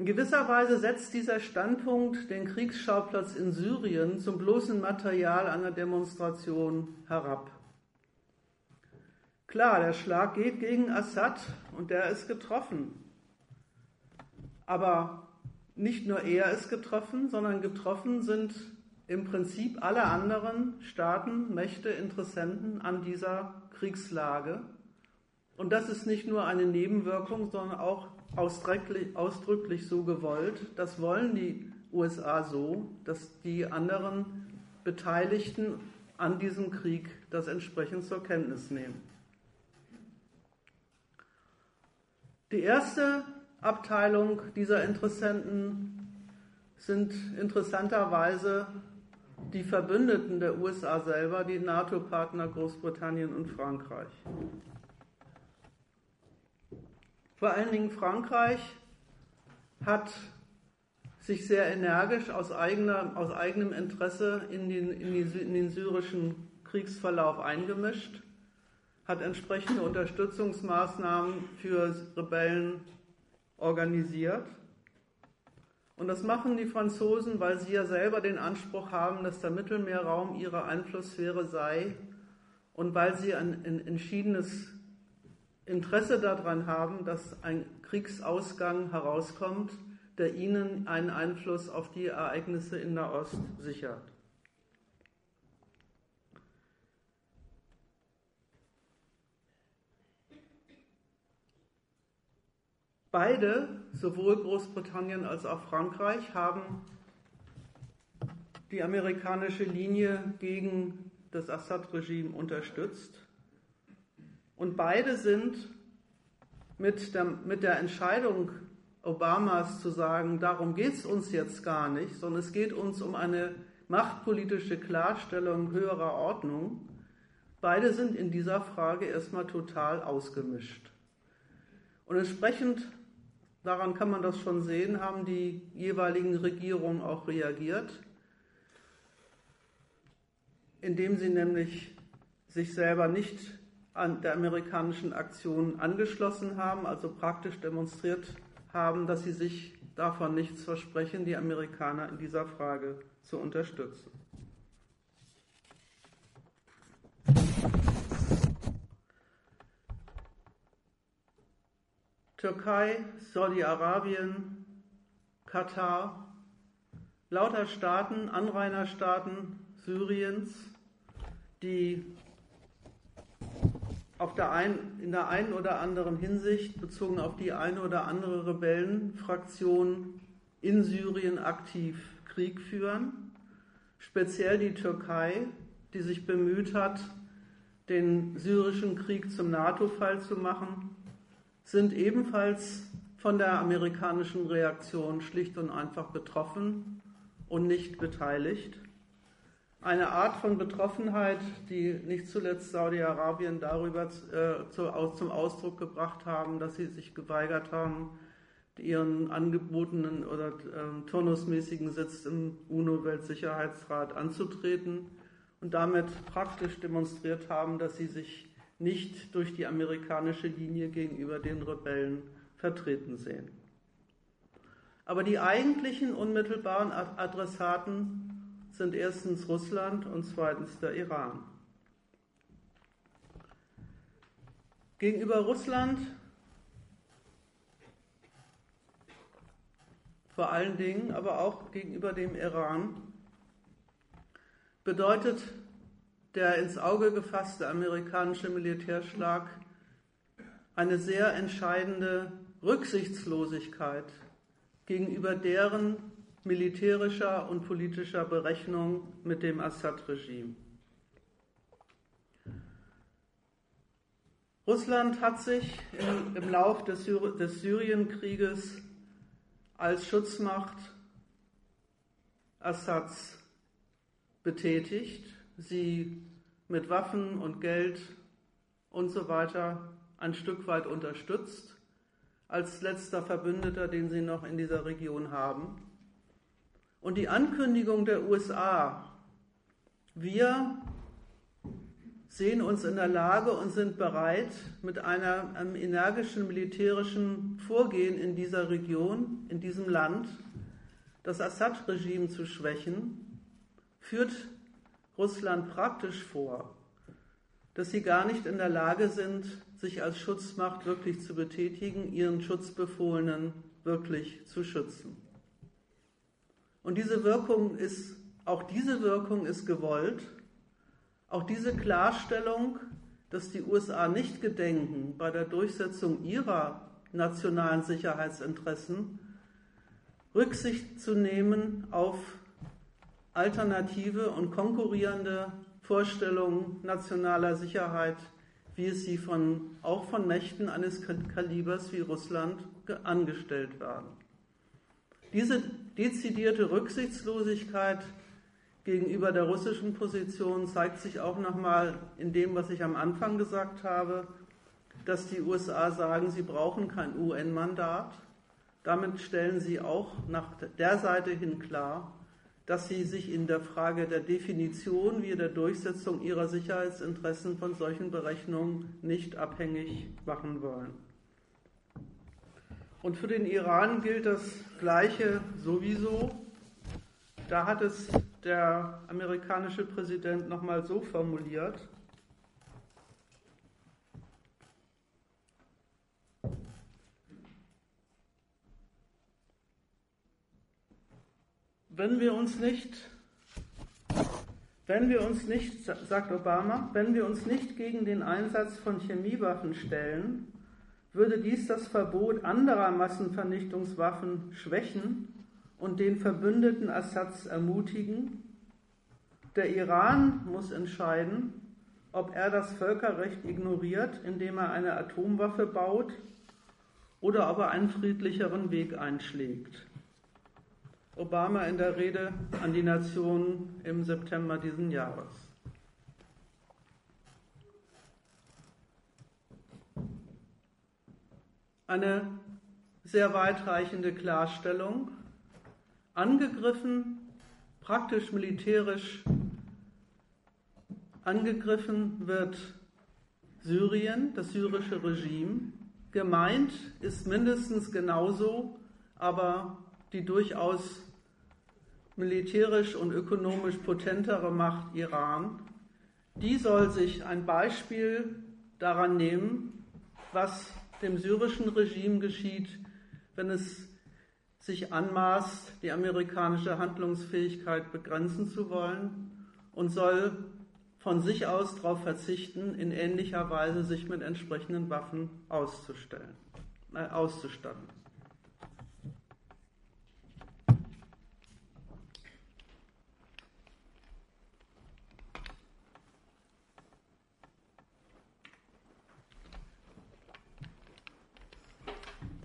In gewisser Weise setzt dieser Standpunkt den Kriegsschauplatz in Syrien zum bloßen Material einer Demonstration herab. Klar, der Schlag geht gegen Assad und der ist getroffen. Aber nicht nur er ist getroffen, sondern getroffen sind im Prinzip alle anderen Staaten, Mächte, Interessenten an dieser Kriegslage. Und das ist nicht nur eine Nebenwirkung, sondern auch ausdrücklich, ausdrücklich so gewollt. Das wollen die USA so, dass die anderen Beteiligten an diesem Krieg das entsprechend zur Kenntnis nehmen. Die erste Abteilung dieser Interessenten sind interessanterweise die Verbündeten der USA selber, die NATO-Partner Großbritannien und Frankreich. Vor allen Dingen Frankreich hat sich sehr energisch aus, eigener, aus eigenem Interesse in den, in, die, in den syrischen Kriegsverlauf eingemischt hat entsprechende Unterstützungsmaßnahmen für Rebellen organisiert. Und das machen die Franzosen, weil sie ja selber den Anspruch haben, dass der Mittelmeerraum ihre Einflusssphäre sei und weil sie ein, ein entschiedenes Interesse daran haben, dass ein Kriegsausgang herauskommt, der ihnen einen Einfluss auf die Ereignisse in der Ost sichert. Beide, sowohl Großbritannien als auch Frankreich, haben die amerikanische Linie gegen das Assad-Regime unterstützt. Und beide sind mit der, mit der Entscheidung Obamas zu sagen, darum geht es uns jetzt gar nicht, sondern es geht uns um eine machtpolitische Klarstellung höherer Ordnung, beide sind in dieser Frage erstmal total ausgemischt. Und entsprechend daran kann man das schon sehen, haben die jeweiligen Regierungen auch reagiert, indem sie nämlich sich selber nicht an der amerikanischen Aktion angeschlossen haben, also praktisch demonstriert haben, dass sie sich davon nichts versprechen, die Amerikaner in dieser Frage zu unterstützen. Türkei, Saudi-Arabien, Katar, lauter Staaten, Anrainerstaaten Syriens, die auf der ein, in der einen oder anderen Hinsicht bezogen auf die eine oder andere Rebellenfraktion in Syrien aktiv Krieg führen. Speziell die Türkei, die sich bemüht hat, den syrischen Krieg zum NATO-Fall zu machen sind ebenfalls von der amerikanischen Reaktion schlicht und einfach betroffen und nicht beteiligt. Eine Art von Betroffenheit, die nicht zuletzt Saudi-Arabien darüber äh, zu, zum Ausdruck gebracht haben, dass sie sich geweigert haben, ihren angebotenen oder äh, turnusmäßigen Sitz im UNO-Weltsicherheitsrat anzutreten und damit praktisch demonstriert haben, dass sie sich nicht durch die amerikanische Linie gegenüber den Rebellen vertreten sehen. Aber die eigentlichen unmittelbaren Adressaten sind erstens Russland und zweitens der Iran. Gegenüber Russland vor allen Dingen, aber auch gegenüber dem Iran bedeutet der ins Auge gefasste amerikanische Militärschlag eine sehr entscheidende Rücksichtslosigkeit gegenüber deren militärischer und politischer Berechnung mit dem Assad-Regime. Russland hat sich im, im Lauf des, Syri des Syrienkrieges als Schutzmacht Assads betätigt, sie mit Waffen und Geld und so weiter ein Stück weit unterstützt, als letzter Verbündeter, den sie noch in dieser Region haben. Und die Ankündigung der USA, wir sehen uns in der Lage und sind bereit, mit einer, einem energischen militärischen Vorgehen in dieser Region, in diesem Land, das Assad-Regime zu schwächen, führt Russland praktisch vor, dass sie gar nicht in der Lage sind, sich als Schutzmacht wirklich zu betätigen, ihren Schutzbefohlenen wirklich zu schützen. Und diese Wirkung ist, auch diese Wirkung ist gewollt. Auch diese Klarstellung, dass die USA nicht gedenken, bei der Durchsetzung ihrer nationalen Sicherheitsinteressen Rücksicht zu nehmen auf alternative und konkurrierende Vorstellungen nationaler Sicherheit, wie es sie von, auch von Mächten eines Kalibers wie Russland angestellt werden. Diese dezidierte Rücksichtslosigkeit gegenüber der russischen Position zeigt sich auch nochmal in dem, was ich am Anfang gesagt habe, dass die USA sagen, sie brauchen kein UN-Mandat. Damit stellen sie auch nach der Seite hin klar, dass sie sich in der Frage der Definition wie der Durchsetzung ihrer Sicherheitsinteressen von solchen Berechnungen nicht abhängig machen wollen. Und für den Iran gilt das Gleiche sowieso. Da hat es der amerikanische Präsident nochmal so formuliert. Wenn wir uns nicht, wenn wir uns nicht, sagt Obama, wenn wir uns nicht gegen den Einsatz von Chemiewaffen stellen, würde dies das Verbot anderer Massenvernichtungswaffen schwächen und den Verbündeten Assads ermutigen. Der Iran muss entscheiden, ob er das Völkerrecht ignoriert, indem er eine Atomwaffe baut, oder ob er einen friedlicheren Weg einschlägt. Obama in der Rede an die Nation im September diesen Jahres. Eine sehr weitreichende Klarstellung. Angegriffen, praktisch militärisch angegriffen wird Syrien, das syrische Regime. Gemeint ist mindestens genauso, aber die durchaus militärisch und ökonomisch potentere Macht Iran. Die soll sich ein Beispiel daran nehmen, was dem syrischen Regime geschieht, wenn es sich anmaßt, die amerikanische Handlungsfähigkeit begrenzen zu wollen und soll von sich aus darauf verzichten, in ähnlicher Weise sich mit entsprechenden Waffen auszustellen, äh, auszustatten.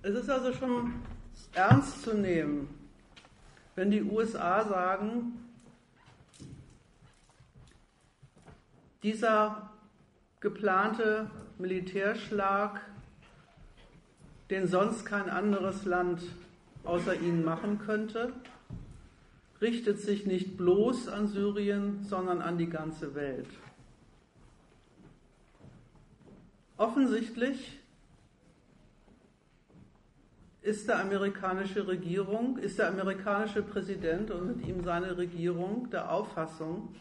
Es ist also schon ernst zu nehmen, wenn die USA sagen, dieser geplante Militärschlag, den sonst kein anderes Land außer ihnen machen könnte, richtet sich nicht bloß an Syrien, sondern an die ganze Welt. Offensichtlich ist der amerikanische Regierung, ist der amerikanische Präsident und mit ihm seine Regierung der Auffassung,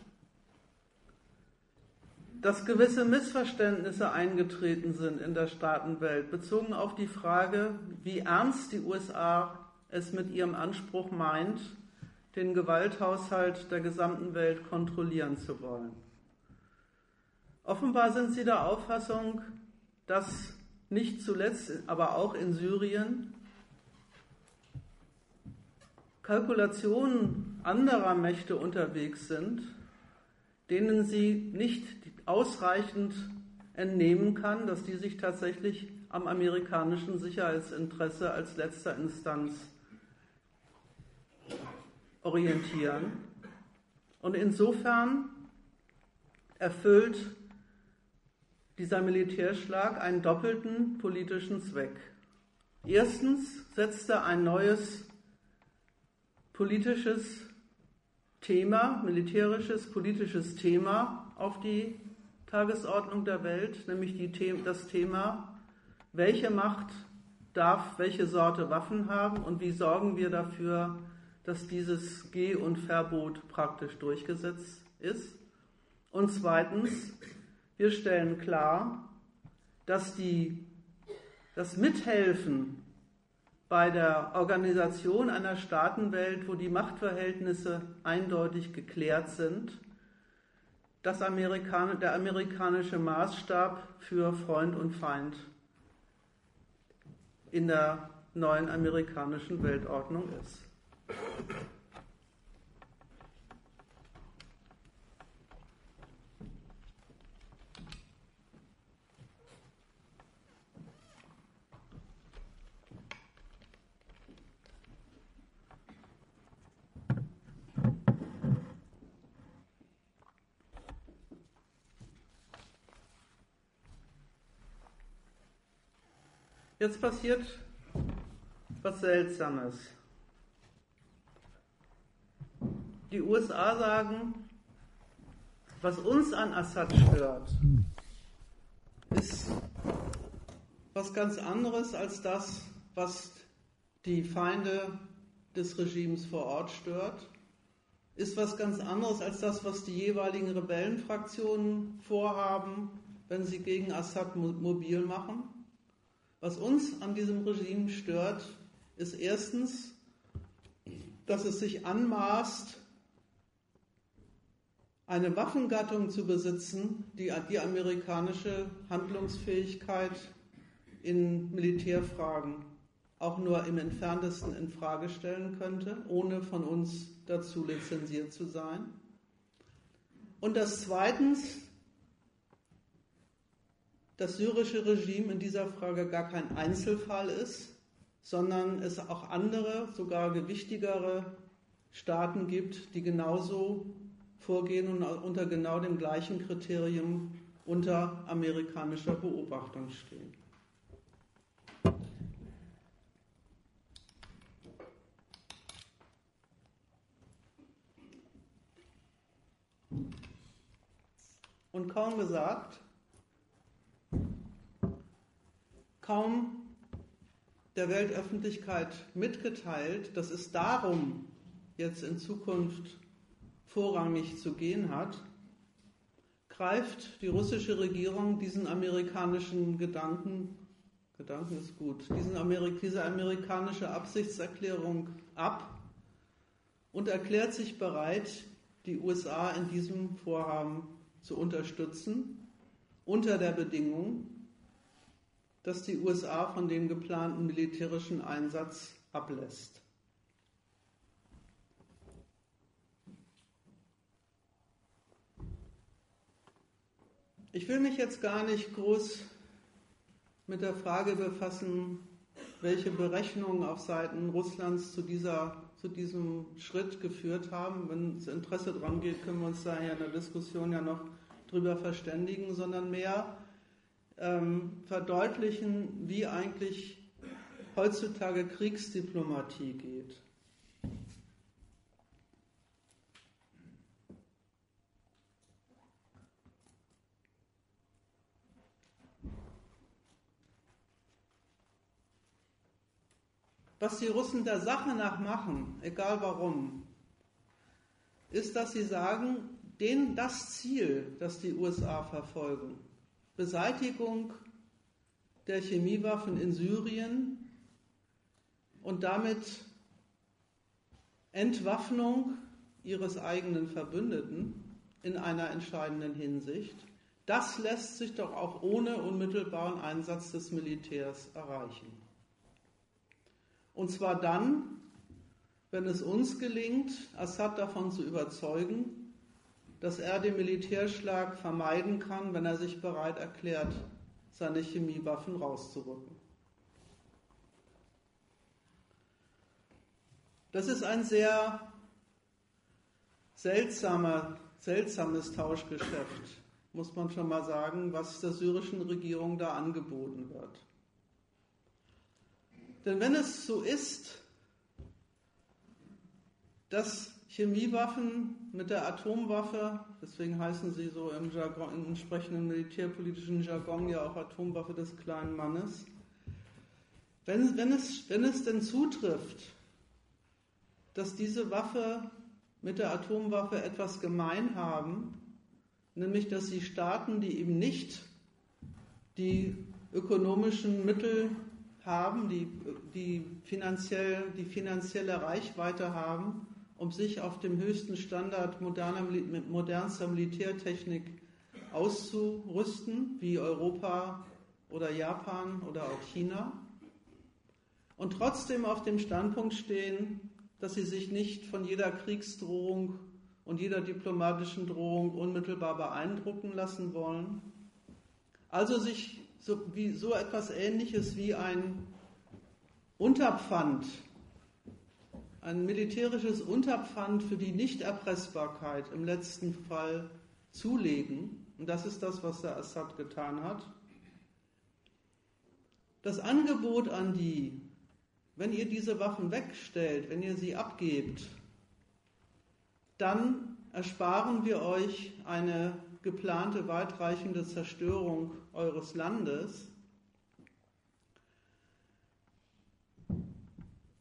dass gewisse Missverständnisse eingetreten sind in der Staatenwelt, bezogen auf die Frage, wie ernst die USA es mit ihrem Anspruch meint, den Gewalthaushalt der gesamten Welt kontrollieren zu wollen. Offenbar sind sie der Auffassung, dass nicht zuletzt, aber auch in Syrien, Kalkulationen anderer Mächte unterwegs sind, denen sie nicht ausreichend entnehmen kann, dass die sich tatsächlich am amerikanischen Sicherheitsinteresse als letzter Instanz orientieren. Und insofern erfüllt dieser Militärschlag einen doppelten politischen Zweck. Erstens setzt er ein neues politisches Thema, militärisches politisches Thema auf die Tagesordnung der Welt, nämlich die, das Thema, welche Macht darf welche Sorte Waffen haben und wie sorgen wir dafür, dass dieses Geh- und Verbot praktisch durchgesetzt ist. Und zweitens, wir stellen klar, dass die, das Mithelfen bei der Organisation einer Staatenwelt, wo die Machtverhältnisse eindeutig geklärt sind, das Amerikan der amerikanische Maßstab für Freund und Feind in der neuen amerikanischen Weltordnung ist. Jetzt passiert was Seltsames. Die USA sagen, was uns an Assad stört, ist was ganz anderes als das, was die Feinde des Regimes vor Ort stört, ist was ganz anderes als das, was die jeweiligen Rebellenfraktionen vorhaben, wenn sie gegen Assad mobil machen. Was uns an diesem Regime stört, ist erstens, dass es sich anmaßt, eine Waffengattung zu besitzen, die die amerikanische Handlungsfähigkeit in Militärfragen auch nur im entferntesten in Frage stellen könnte, ohne von uns dazu lizenziert zu sein. Und das zweitens, das syrische Regime in dieser Frage gar kein Einzelfall ist, sondern es auch andere, sogar gewichtigere Staaten gibt, die genauso vorgehen und unter genau dem gleichen Kriterium unter amerikanischer Beobachtung stehen. Und kaum gesagt, kaum der Weltöffentlichkeit mitgeteilt, dass es darum jetzt in Zukunft vorrangig zu gehen hat, greift die russische Regierung diesen amerikanischen Gedanken, Gedanken ist gut, diesen Amerik diese amerikanische Absichtserklärung ab und erklärt sich bereit, die USA in diesem Vorhaben zu unterstützen, unter der Bedingung, dass die USA von dem geplanten militärischen Einsatz ablässt. Ich will mich jetzt gar nicht groß mit der Frage befassen, welche Berechnungen auf Seiten Russlands zu, dieser, zu diesem Schritt geführt haben. Wenn es Interesse daran geht, können wir uns da ja in der Diskussion ja noch drüber verständigen, sondern mehr ähm, verdeutlichen, wie eigentlich heutzutage Kriegsdiplomatie geht. Was die Russen der Sache nach machen, egal warum, ist, dass sie sagen, den, das Ziel, das die USA verfolgen, Beseitigung der Chemiewaffen in Syrien und damit Entwaffnung ihres eigenen Verbündeten in einer entscheidenden Hinsicht. das lässt sich doch auch ohne unmittelbaren Einsatz des Militärs erreichen. Und zwar dann, wenn es uns gelingt, Assad davon zu überzeugen, dass er den Militärschlag vermeiden kann, wenn er sich bereit erklärt, seine Chemiewaffen rauszurücken. Das ist ein sehr seltsamer, seltsames Tauschgeschäft, muss man schon mal sagen, was der syrischen Regierung da angeboten wird. Denn wenn es so ist, dass Chemiewaffen mit der Atomwaffe, deswegen heißen sie so im, Jargon, im entsprechenden militärpolitischen Jargon ja auch Atomwaffe des kleinen Mannes, wenn, wenn, es, wenn es denn zutrifft, dass diese Waffe mit der Atomwaffe etwas gemein haben, nämlich dass sie Staaten, die eben nicht die ökonomischen Mittel haben, die, die, finanziell, die finanzielle Reichweite haben, um sich auf dem höchsten Standard moderner, modernster Militärtechnik auszurüsten, wie Europa oder Japan oder auch China, und trotzdem auf dem Standpunkt stehen, dass sie sich nicht von jeder Kriegsdrohung und jeder diplomatischen Drohung unmittelbar beeindrucken lassen wollen. Also sich so, wie, so etwas Ähnliches wie ein Unterpfand ein militärisches Unterpfand für die Nichterpressbarkeit im letzten Fall zulegen. Und das ist das, was der Assad getan hat. Das Angebot an die, wenn ihr diese Waffen wegstellt, wenn ihr sie abgebt, dann ersparen wir euch eine geplante weitreichende Zerstörung eures Landes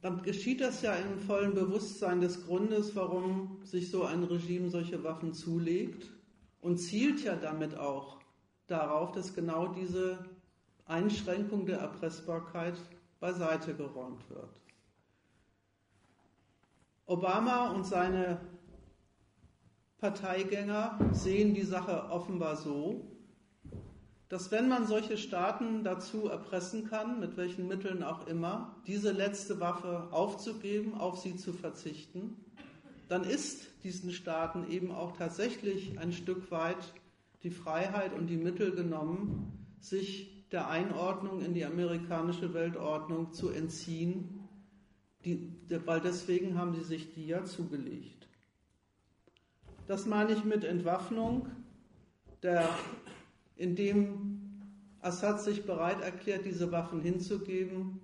dann geschieht das ja im vollen Bewusstsein des Grundes, warum sich so ein Regime solche Waffen zulegt und zielt ja damit auch darauf, dass genau diese Einschränkung der Erpressbarkeit beiseite geräumt wird. Obama und seine Parteigänger sehen die Sache offenbar so, dass wenn man solche Staaten dazu erpressen kann, mit welchen Mitteln auch immer, diese letzte Waffe aufzugeben, auf sie zu verzichten, dann ist diesen Staaten eben auch tatsächlich ein Stück weit die Freiheit und die Mittel genommen, sich der Einordnung in die amerikanische Weltordnung zu entziehen, die, weil deswegen haben sie sich die ja zugelegt. Das meine ich mit Entwaffnung. Der indem Assad sich bereit erklärt, diese Waffen hinzugeben,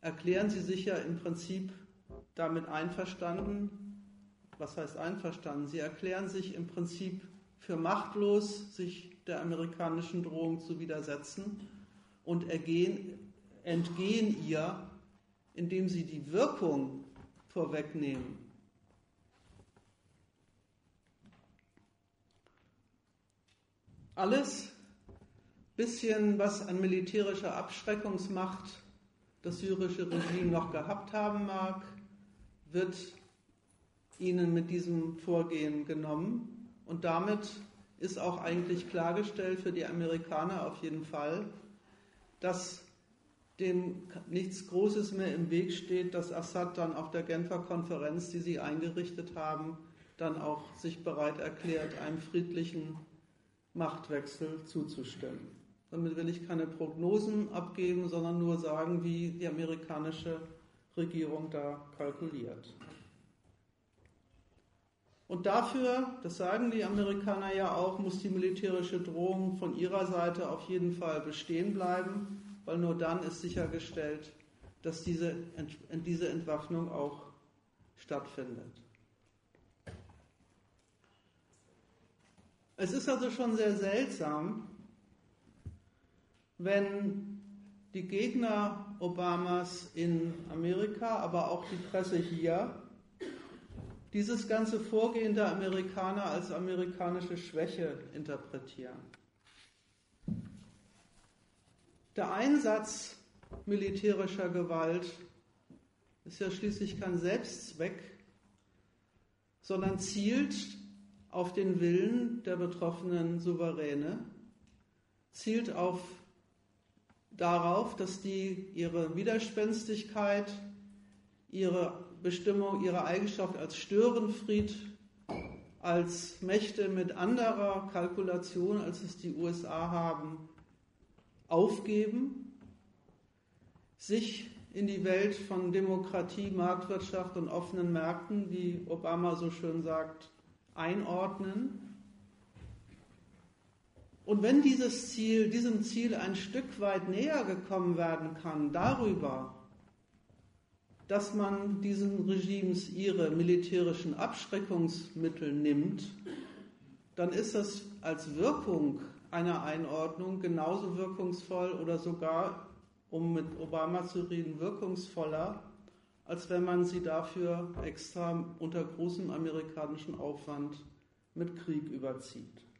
erklären sie sich ja im Prinzip damit einverstanden. Was heißt einverstanden? Sie erklären sich im Prinzip für machtlos, sich der amerikanischen Drohung zu widersetzen und ergehen, entgehen ihr, indem sie die Wirkung vorwegnehmen. Alles bisschen was an militärischer Abschreckungsmacht das syrische Regime noch gehabt haben mag, wird ihnen mit diesem Vorgehen genommen. Und damit ist auch eigentlich klargestellt für die Amerikaner auf jeden Fall, dass dem nichts Großes mehr im Weg steht, dass Assad dann auf der Genfer Konferenz, die sie eingerichtet haben, dann auch sich bereit erklärt, einem friedlichen Machtwechsel zuzustimmen. Damit will ich keine Prognosen abgeben, sondern nur sagen, wie die amerikanische Regierung da kalkuliert. Und dafür, das sagen die Amerikaner ja auch, muss die militärische Drohung von ihrer Seite auf jeden Fall bestehen bleiben, weil nur dann ist sichergestellt, dass diese, diese Entwaffnung auch stattfindet. Es ist also schon sehr seltsam, wenn die Gegner Obamas in Amerika, aber auch die Presse hier, dieses ganze Vorgehen der Amerikaner als amerikanische Schwäche interpretieren. Der Einsatz militärischer Gewalt ist ja schließlich kein Selbstzweck, sondern zielt auf den Willen der betroffenen Souveräne zielt auf, darauf, dass die ihre Widerspenstigkeit, ihre Bestimmung, ihre Eigenschaft als Störenfried, als Mächte mit anderer Kalkulation, als es die USA haben, aufgeben, sich in die Welt von Demokratie, Marktwirtschaft und offenen Märkten, wie Obama so schön sagt, einordnen. Und wenn dieses Ziel, diesem Ziel ein Stück weit näher gekommen werden kann, darüber, dass man diesen Regimes ihre militärischen Abschreckungsmittel nimmt, dann ist das als Wirkung einer Einordnung genauso wirkungsvoll oder sogar, um mit Obama zu reden, wirkungsvoller, als wenn man sie dafür extra unter großem amerikanischen Aufwand mit Krieg überzieht.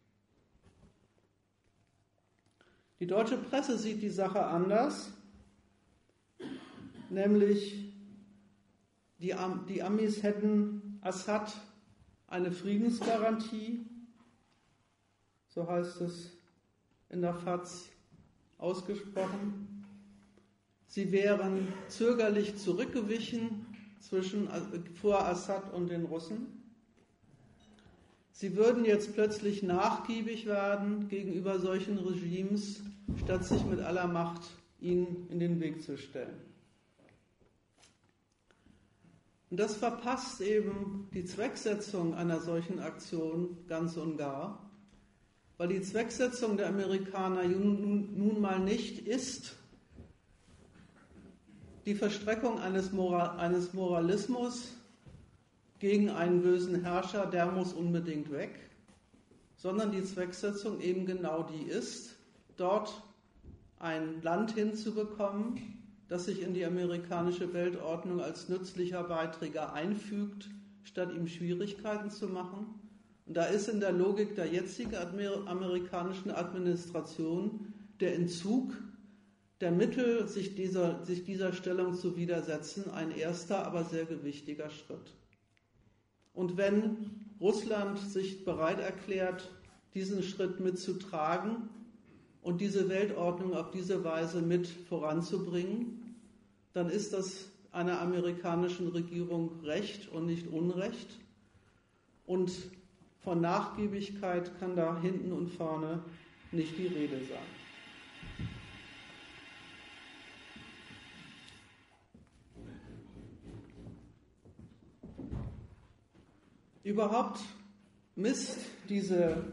Die deutsche Presse sieht die Sache anders, nämlich die, die Amis hätten Assad eine Friedensgarantie, so heißt es in der FAZ ausgesprochen. Sie wären zögerlich zurückgewichen zwischen, vor Assad und den Russen. Sie würden jetzt plötzlich nachgiebig werden gegenüber solchen Regimes, statt sich mit aller Macht ihnen in den Weg zu stellen. Und das verpasst eben die Zwecksetzung einer solchen Aktion ganz und gar, weil die Zwecksetzung der Amerikaner nun, mal nicht ist, die Verstreckung eines, Moral, eines Moralismus gegen einen bösen Herrscher, der muss unbedingt weg, sondern die Zwecksetzung eben genau die ist, dort ein Land hinzubekommen, das sich in die amerikanische Weltordnung als nützlicher Beiträger einfügt, statt ihm Schwierigkeiten zu machen. Und da ist in der Logik der jetzigen amerikanischen Administration der Entzug der Mittel, sich dieser, sich dieser Stellung zu widersetzen, ein erster, aber sehr gewichtiger Schritt. Und wenn Russland sich bereit erklärt, diesen Schritt mitzutragen und diese Weltordnung auf diese Weise mit voranzubringen, dann ist das einer amerikanischen Regierung Recht und nicht Unrecht. Und von Nachgiebigkeit kann da hinten und vorne nicht die Rede sein. Überhaupt misst diese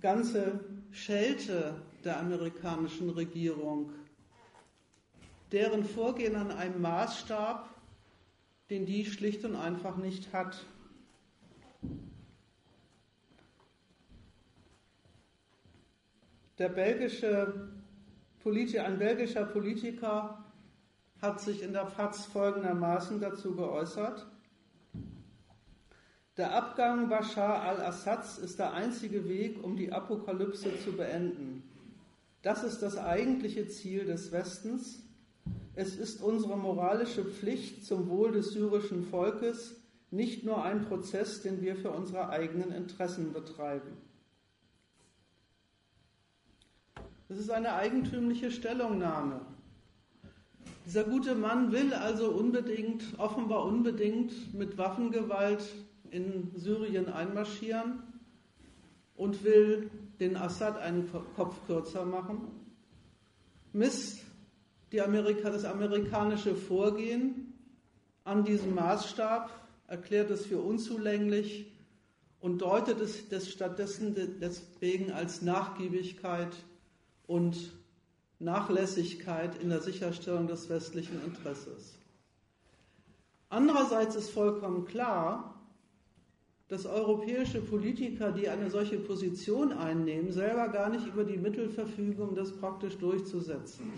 ganze Schelte der amerikanischen Regierung, deren Vorgehen an einem Maßstab, den die schlicht und einfach nicht hat. Der belgische Politiker, ein belgischer Politiker hat sich in der FAZ folgendermaßen dazu geäußert. Der Abgang Bashar al-Assads ist der einzige Weg, um die Apokalypse zu beenden. Das ist das eigentliche Ziel des Westens. Es ist unsere moralische Pflicht zum Wohl des syrischen Volkes, nicht nur ein Prozess, den wir für unsere eigenen Interessen betreiben. Das ist eine eigentümliche Stellungnahme. Dieser gute Mann will also unbedingt, offenbar unbedingt mit Waffengewalt in Syrien einmarschieren und will den Assad einen Kopf kürzer machen, misst Amerika, das amerikanische Vorgehen an diesem Maßstab, erklärt es für unzulänglich und deutet es des stattdessen deswegen als Nachgiebigkeit und Nachlässigkeit in der Sicherstellung des westlichen Interesses. Andererseits ist vollkommen klar, dass europäische Politiker, die eine solche Position einnehmen, selber gar nicht über die Mittel verfügen, um das praktisch durchzusetzen.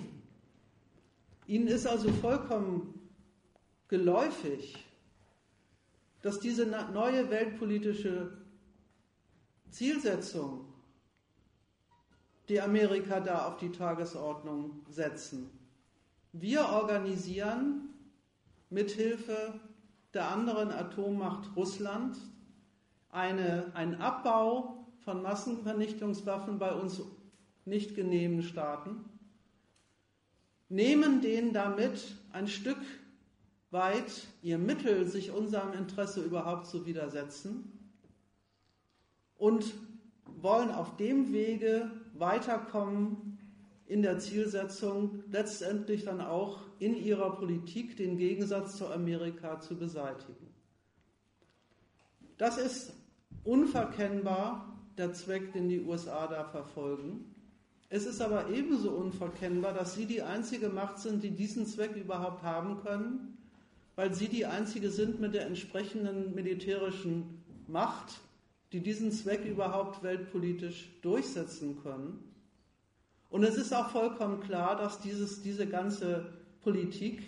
Ihnen ist also vollkommen geläufig, dass diese neue weltpolitische Zielsetzung, die Amerika da auf die Tagesordnung setzen, wir organisieren mithilfe der anderen Atommacht Russland eine, ein Abbau von Massenvernichtungswaffen bei uns nicht genehmen Staaten, nehmen denen damit ein Stück weit ihr Mittel, sich unserem Interesse überhaupt zu widersetzen und wollen auf dem Wege weiterkommen in der Zielsetzung, letztendlich dann auch in ihrer Politik den Gegensatz zu Amerika zu beseitigen. Das ist unverkennbar der Zweck, den die USA da verfolgen. Es ist aber ebenso unverkennbar, dass sie die einzige Macht sind, die diesen Zweck überhaupt haben können, weil sie die einzige sind mit der entsprechenden militärischen Macht, die diesen Zweck überhaupt weltpolitisch durchsetzen können. Und es ist auch vollkommen klar, dass dieses, diese ganze Politik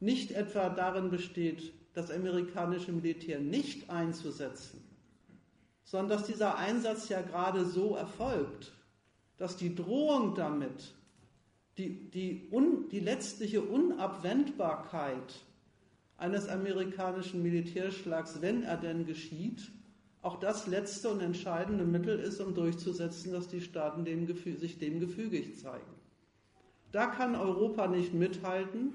nicht etwa darin besteht, das amerikanische Militär nicht einzusetzen, sondern dass dieser Einsatz ja gerade so erfolgt, dass die Drohung damit, die, die, un, die letztliche Unabwendbarkeit eines amerikanischen Militärschlags, wenn er denn geschieht, auch das letzte und entscheidende Mittel ist, um durchzusetzen, dass die Staaten dem sich dem gefügig zeigen. Da kann Europa nicht mithalten.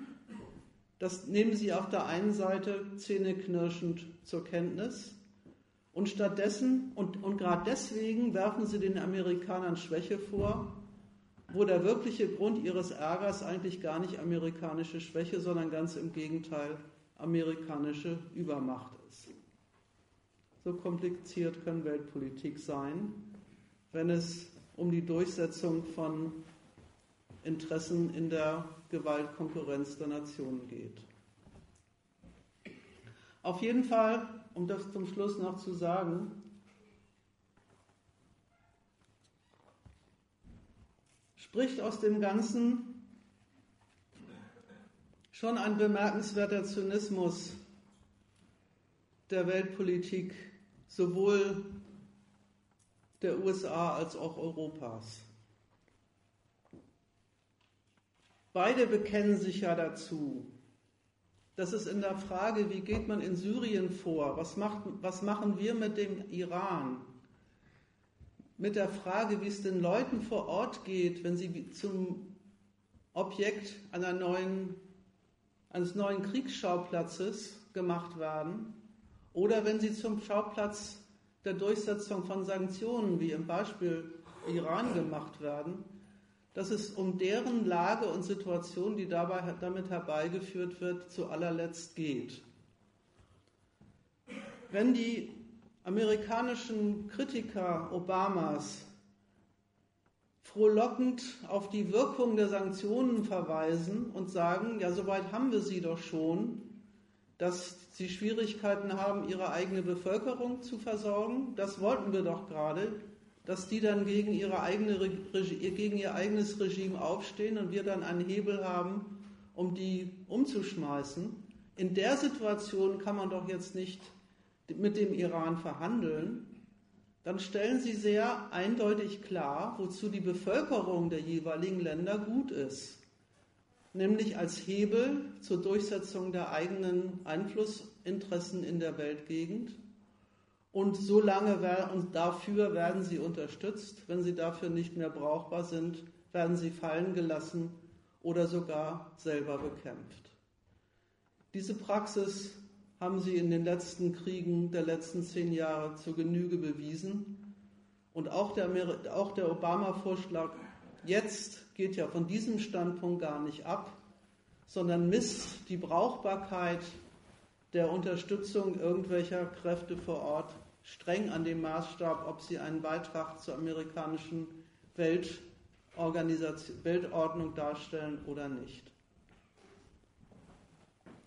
Das nehmen sie auf der einen Seite zähneknirschend zur Kenntnis. Und stattdessen, und, und gerade deswegen werfen sie den Amerikanern Schwäche vor, wo der wirkliche Grund ihres Ärgers eigentlich gar nicht amerikanische Schwäche, sondern ganz im Gegenteil amerikanische Übermacht. So kompliziert kann Weltpolitik sein, wenn es um die Durchsetzung von Interessen in der Gewaltkonkurrenz der Nationen geht. Auf jeden Fall, um das zum Schluss noch zu sagen, spricht aus dem Ganzen schon ein bemerkenswerter Zynismus der Weltpolitik, sowohl der USA als auch Europas. Beide bekennen sich ja dazu, dass es in der Frage, wie geht man in Syrien vor, was, macht, was machen wir mit dem Iran, mit der Frage, wie es den Leuten vor Ort geht, wenn sie zum Objekt einer neuen, eines neuen Kriegsschauplatzes gemacht werden oder wenn sie zum Schauplatz der Durchsetzung von Sanktionen, wie im Beispiel Iran gemacht werden, dass es um deren Lage und Situation, die dabei damit herbeigeführt wird, zu allerletzt geht. Wenn die amerikanischen Kritiker Obamas frohlockend auf die Wirkung der Sanktionen verweisen und sagen, ja, soweit haben wir sie doch schon, dass sie Schwierigkeiten haben, ihre eigene Bevölkerung zu versorgen, das wollten wir doch gerade, dass die dann gegen, ihre eigene, gegen ihr eigenes Regime aufstehen und wir dann einen Hebel haben, um die umzuschmeißen. In der Situation kann man doch jetzt nicht mit dem Iran verhandeln. Dann stellen Sie sehr eindeutig klar, wozu die Bevölkerung der jeweiligen Länder gut ist, nämlich als Hebel zur Durchsetzung der eigenen Einflussinteressen in der Weltgegend und so lange und dafür werden sie unterstützt. Wenn sie dafür nicht mehr brauchbar sind, werden sie fallen gelassen oder sogar selber bekämpft. Diese Praxis haben sie in den letzten Kriegen der letzten zehn Jahre zur Genüge bewiesen. Und auch der, der Obama-Vorschlag jetzt geht ja von diesem Standpunkt gar nicht ab, sondern misst die Brauchbarkeit der Unterstützung irgendwelcher Kräfte vor Ort streng an dem Maßstab, ob sie einen Beitrag zur amerikanischen Weltordnung darstellen oder nicht.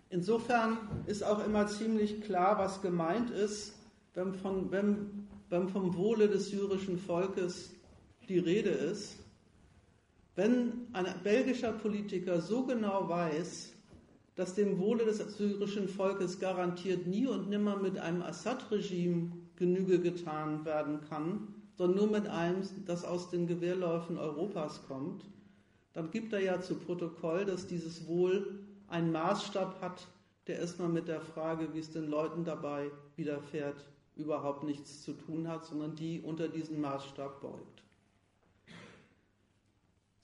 Insofern ist auch immer ziemlich klar, was gemeint ist, wenn, von, wenn, wenn vom Wohle des syrischen Volkes die Rede ist. Wenn ein belgischer Politiker so genau weiß, dass dem Wohle des syrischen Volkes garantiert nie und nimmer mit einem Assad-Regime Genüge getan werden kann, sondern nur mit einem, das aus den Gewehrläufen Europas kommt, dann gibt er ja zu Protokoll, dass dieses Wohl einen Maßstab hat, der erstmal mit der Frage, wie es den Leuten dabei widerfährt, überhaupt nichts zu tun hat, sondern die unter diesen Maßstab beugt.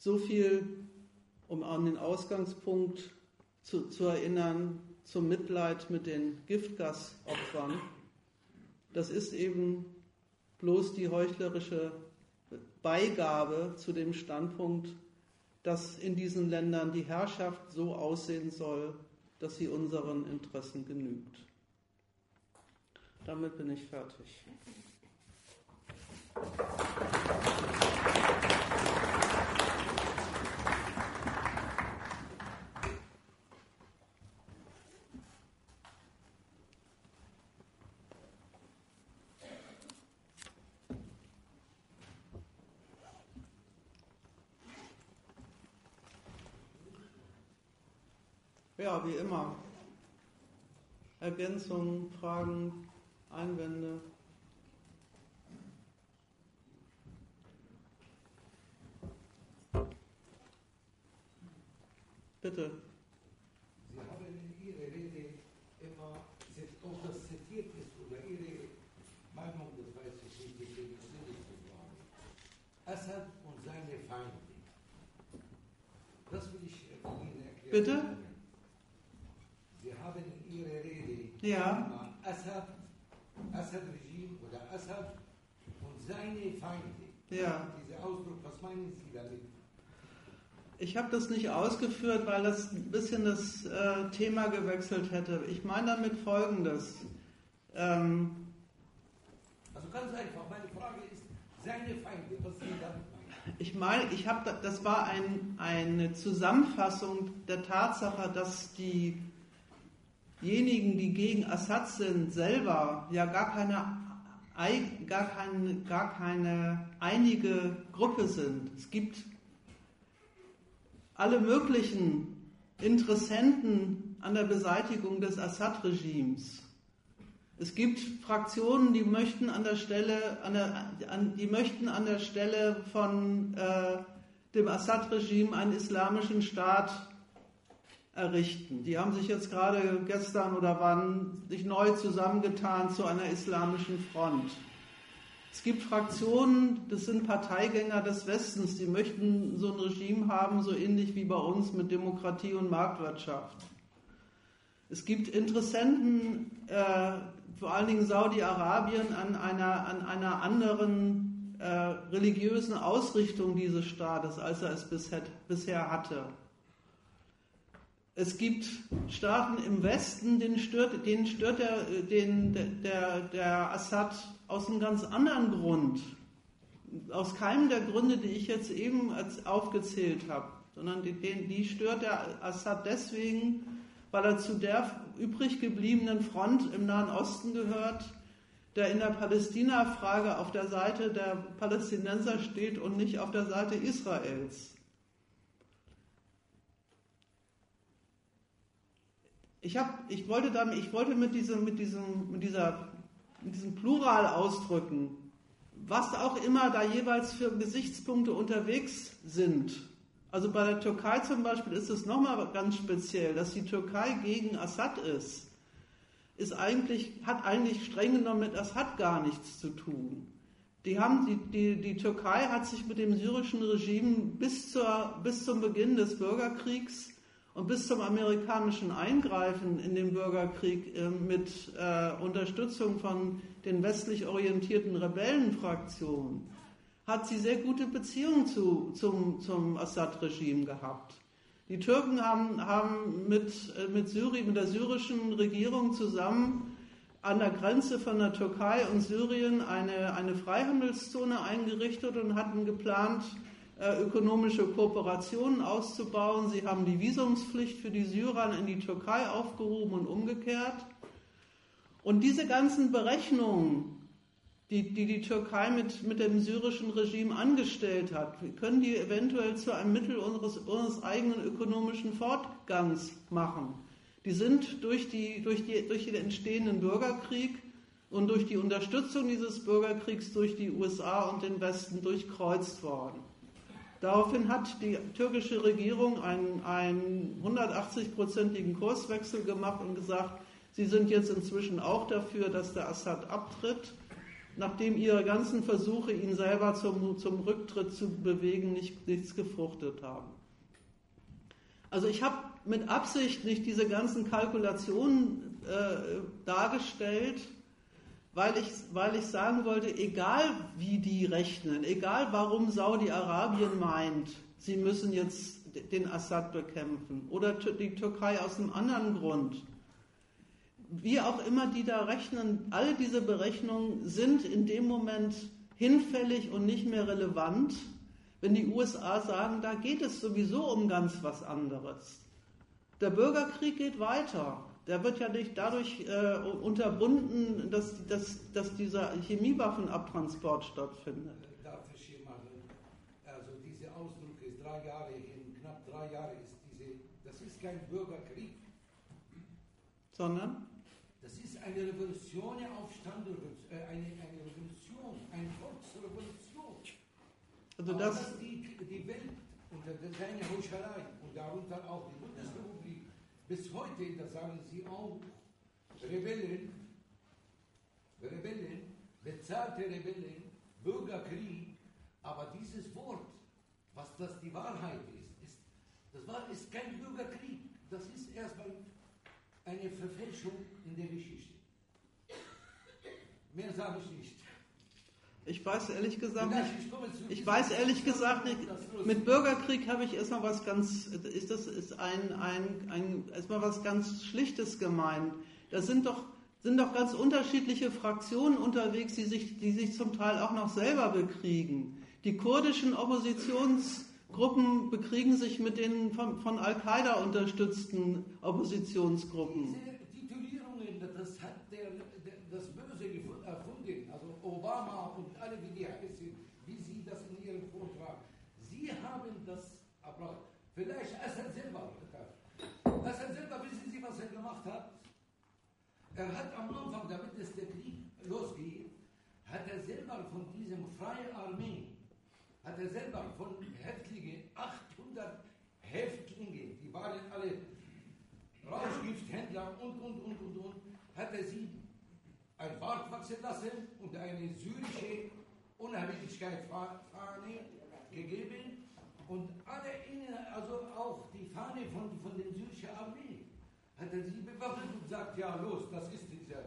So viel, um an den Ausgangspunkt zu, zu erinnern, zum Mitleid mit den Giftgasopfern. Das ist eben bloß die heuchlerische Beigabe zu dem Standpunkt, dass in diesen Ländern die Herrschaft so aussehen soll, dass sie unseren Interessen genügt. Damit bin ich fertig. Ja, wie immer. Ergänzungen, Fragen, Einwände. Bitte. Sie haben in Ihrer Rede immer, ob das zitiert ist oder Ihre Meinung, das weiß ich nicht, deswegen will ich das sagen. Assad und seine Feinde. Das will ich Ihnen erklären. Bitte? Ja. Assad, Assad-Regime oder Assad und seine Feinde. Ja. Dieser Ausdruck, was meinen Sie damit? Ich habe das nicht ausgeführt, weil das ein bisschen das äh, Thema gewechselt hätte. Ich meine damit Folgendes. Ähm, also ganz einfach, meine Frage ist, seine Feinde, was Sie damit meinen? Ich meine, ich habe, das war ein, eine Zusammenfassung der Tatsache, dass die diejenigen, die gegen Assad sind, selber ja gar keine, gar keine, gar keine einige Gruppe sind. Es gibt alle möglichen Interessenten an der Beseitigung des Assad-Regimes. Es gibt Fraktionen, die möchten an der Stelle, an der, an, die möchten an der Stelle von äh, dem Assad-Regime einen islamischen Staat errichten. Die haben sich jetzt gerade gestern oder wann sich neu zusammengetan zu einer islamischen Front. Es gibt Fraktionen, das sind Parteigänger des Westens, die möchten so ein Regime haben, so ähnlich wie bei uns mit Demokratie und Marktwirtschaft. Es gibt Interessenten, äh, vor allen Dingen Saudi-Arabien, an einer, an einer anderen äh, religiösen Ausrichtung dieses Staates, als er es bisher, bisher hatte. Es gibt Staaten im Westen, denen stört, denen stört der, den, der, der Assad aus einem ganz anderen Grund. Aus keinem der Gründe, die ich jetzt eben aufgezählt habe, sondern die, die stört der Assad deswegen, weil er zu der übrig gebliebenen Front im Nahen Osten gehört, der in der Palästina-Frage auf der Seite der Palästinenser steht und nicht auf der Seite Israels. Ich, hab, ich, wollte, damit, ich wollte mit, diesem, mit, diesem, mit, dieser, mit diesem Plural ausdrücken, was auch immer da jeweils für Gesichtspunkte unterwegs sind. Also bei der Türkei zum Beispiel ist es nochmal ganz speziell, dass die Türkei gegen Assad ist, ist eigentlich, hat eigentlich streng genommen mit Assad gar nichts zu tun. Die, haben, die, die, die Türkei hat sich mit dem syrischen Regime bis, zur, bis zum Beginn des Bürgerkriegs und bis zum amerikanischen Eingreifen in den Bürgerkrieg äh, mit äh, Unterstützung von den westlich orientierten Rebellenfraktionen hat sie sehr gute Beziehungen zu, zum, zum Assad-Regime gehabt. Die Türken haben, haben mit, äh, mit, Syrien, mit der syrischen Regierung zusammen an der Grenze von der Türkei und Syrien eine, eine Freihandelszone eingerichtet und hatten geplant, ökonomische Kooperationen auszubauen. Sie haben die Visumspflicht für die Syrer in die Türkei aufgehoben und umgekehrt. Und diese ganzen Berechnungen, die die, die Türkei mit, mit dem syrischen Regime angestellt hat, können die eventuell zu einem Mittel unseres, unseres eigenen ökonomischen Fortgangs machen. Die sind durch, die, durch, die, durch den entstehenden Bürgerkrieg und durch die Unterstützung dieses Bürgerkriegs durch die USA und den Westen durchkreuzt worden. Daraufhin hat die türkische Regierung einen, einen 180-prozentigen Kurswechsel gemacht und gesagt, Sie sind jetzt inzwischen auch dafür, dass der Assad abtritt, nachdem ihre ganzen Versuche, ihn selber zum, zum Rücktritt zu bewegen, nicht, nichts gefruchtet haben. Also ich habe mit Absicht nicht diese ganzen Kalkulationen äh, dargestellt, weil ich, weil ich sagen wollte, egal wie die rechnen, egal warum Saudi-Arabien meint, sie müssen jetzt den Assad bekämpfen oder die Türkei aus einem anderen Grund, wie auch immer die da rechnen, alle diese Berechnungen sind in dem Moment hinfällig und nicht mehr relevant, wenn die USA sagen, da geht es sowieso um ganz was anderes. Der Bürgerkrieg geht weiter. Der wird ja nicht dadurch äh, unterbunden, dass, dass, dass dieser Chemiewaffenabtransport stattfindet. Darf ich hier mal, also diese Ausdruck ist drei Jahre hin, knapp drei Jahre ist diese, das ist kein Bürgerkrieg. Sondern? Das ist eine Revolution, Aufstand, äh, eine, eine Revolution, eine Volksrevolution. Also das, dass die, die Welt unter seiner Heuchelei und darunter auch die Bundesrepublik bis heute, das sagen sie auch, Rebellen, Rebellen, bezahlte Rebellen, Bürgerkrieg, aber dieses Wort, was das die Wahrheit ist, ist das war, ist kein Bürgerkrieg, das ist erstmal eine Verfälschung in der Geschichte. Mehr sage ich nicht. Ich weiß ehrlich gesagt ich Ich weiß ehrlich gesagt ist Mit Bürgerkrieg habe ich erstmal was ganz, ist das ist ein, ein, ein erstmal was ganz Schlichtes gemeint. Da sind doch sind doch ganz unterschiedliche Fraktionen unterwegs, die sich, die sich zum Teil auch noch selber bekriegen. Die kurdischen Oppositionsgruppen bekriegen sich mit den von, von Al-Qaida unterstützten Oppositionsgruppen. Diese Titulierungen, das hat der, der, das Böse gefu- erfunden, also Obama und alle, wie die heißen, wie sie das in ihrem Vortrag. Sie haben das Vielleicht Assad selber. Assad selber, wissen Sie, was er gemacht hat? Er hat am Anfang, damit es der Krieg losgeht, hat er selber von diesem freien Armee, hat er selber von Häftlingen, 800 Häftlinge, die waren alle Rauschgifthändler und, und, und, und, und, hat er sie ein Bart wachsen lassen und eine syrische Unabhängigkeitsfahne gegeben und alle innen, also auch die Fahne von, von der syrischen Armee, hat er sie bewaffnet und sagt, ja los, das ist dieser.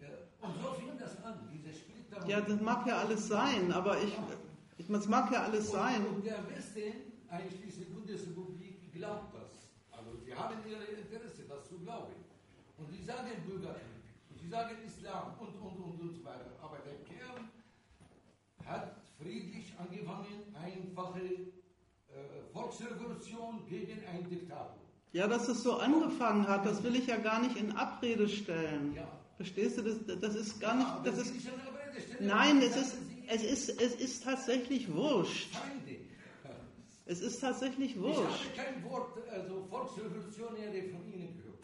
Ja, und so fing das an, diese Splitter. Ja, das mag ja alles sein, aber ich, ich es mag ja alles sein. Und, und der Westen, einschließlich Bundesrepublik, glaubt das. Also sie haben ihre Interesse, das zu glauben. Und sie sagen Bürgerkrieg, und sie sagen Islam und, und, und, und so weiter. Aber der Kern hat friedlich angefangen, einfache Volksrevolution gegen einen Diktator. Ja, dass es so angefangen hat, das will ich ja gar nicht in Abrede stellen. Ja. Verstehst du, das, das ist gar nicht, das ist, nein, es ist, es ist, es ist tatsächlich wurscht. Es ist tatsächlich Ich wurscht. habe kein Wort, also Volksrevolutionäre von Ihnen gehört.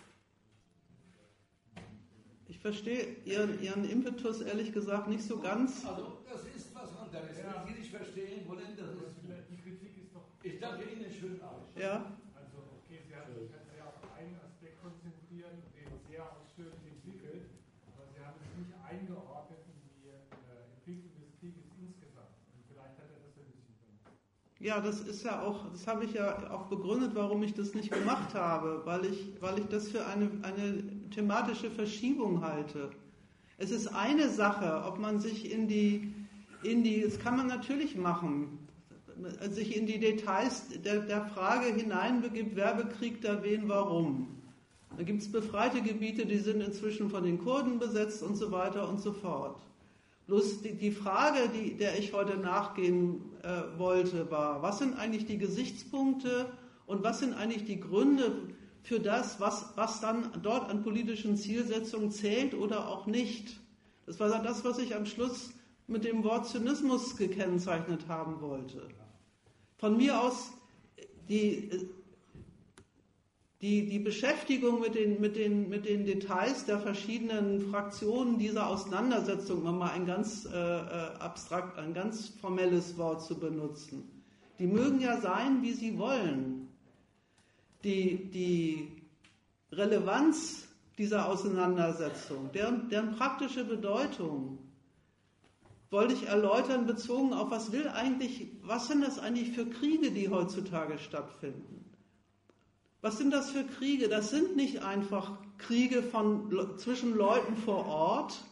Ich verstehe Ihren, Ihren Impetus ehrlich gesagt nicht so ganz. Also, das ist was anderes. Ja. Wenn Sie nicht verstehen wollen, das ist. Die Kritik ist doch. Ich danke Ihnen schön Abend. Ja, Also, okay, Sie haben sich ganz sehr auf einen Aspekt konzentriert und den sehr ausführlich entwickelt, aber Sie haben es nicht eingeordnet in die äh, Entwicklung des Krieges insgesamt. Und vielleicht hat er das ein bisschen benutzt. ja, das ist ja auch, das habe ich ja auch begründet, warum ich das nicht gemacht habe, weil ich, weil ich das für eine, eine thematische Verschiebung halte. Es ist eine Sache, ob man sich in die, in die, das kann man natürlich machen, sich in die Details der, der Frage hineinbegibt, wer bekriegt da wen, warum. Da gibt es befreite Gebiete, die sind inzwischen von den Kurden besetzt und so weiter und so fort. Bloß die, die Frage, die, der ich heute nachgehen äh, wollte, war, was sind eigentlich die Gesichtspunkte und was sind eigentlich die Gründe für das, was, was dann dort an politischen Zielsetzungen zählt oder auch nicht. Das war dann das, was ich am Schluss mit dem Wort Zynismus gekennzeichnet haben wollte. Von mir aus die, die, die Beschäftigung mit den, mit, den, mit den Details der verschiedenen Fraktionen dieser Auseinandersetzung, um mal ein ganz äh, äh, abstrakt, ein ganz formelles Wort zu benutzen, die mögen ja sein, wie sie wollen. Die, die Relevanz dieser Auseinandersetzung, deren, deren praktische Bedeutung wollte ich erläutern, bezogen auf was will eigentlich, was sind das eigentlich für Kriege, die heutzutage stattfinden? Was sind das für Kriege? Das sind nicht einfach Kriege von, zwischen Leuten vor Ort,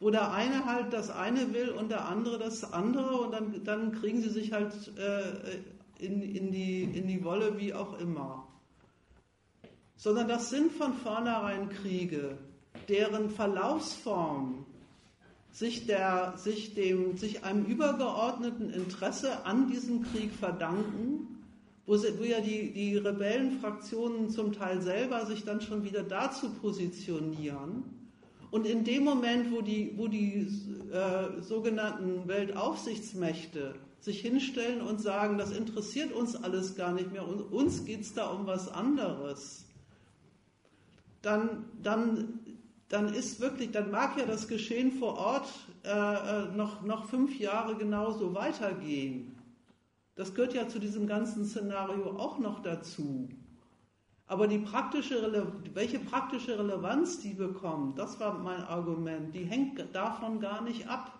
wo der eine halt das eine will und der andere das andere und dann, dann kriegen sie sich halt äh, in, in, die, in die Wolle, wie auch immer. Sondern das sind von vornherein Kriege, deren Verlaufsform sich, der, sich, dem, sich einem übergeordneten Interesse an diesem Krieg verdanken, wo, sie, wo ja die, die Rebellenfraktionen zum Teil selber sich dann schon wieder dazu positionieren. Und in dem Moment, wo die, wo die äh, sogenannten Weltaufsichtsmächte sich hinstellen und sagen, das interessiert uns alles gar nicht mehr, uns geht es da um was anderes, dann, dann dann ist wirklich, dann mag ja das Geschehen vor Ort äh, äh, noch, noch fünf Jahre genauso weitergehen. Das gehört ja zu diesem ganzen Szenario auch noch dazu. Aber die praktische, welche praktische Relevanz die bekommen, das war mein Argument, die hängt davon gar nicht ab.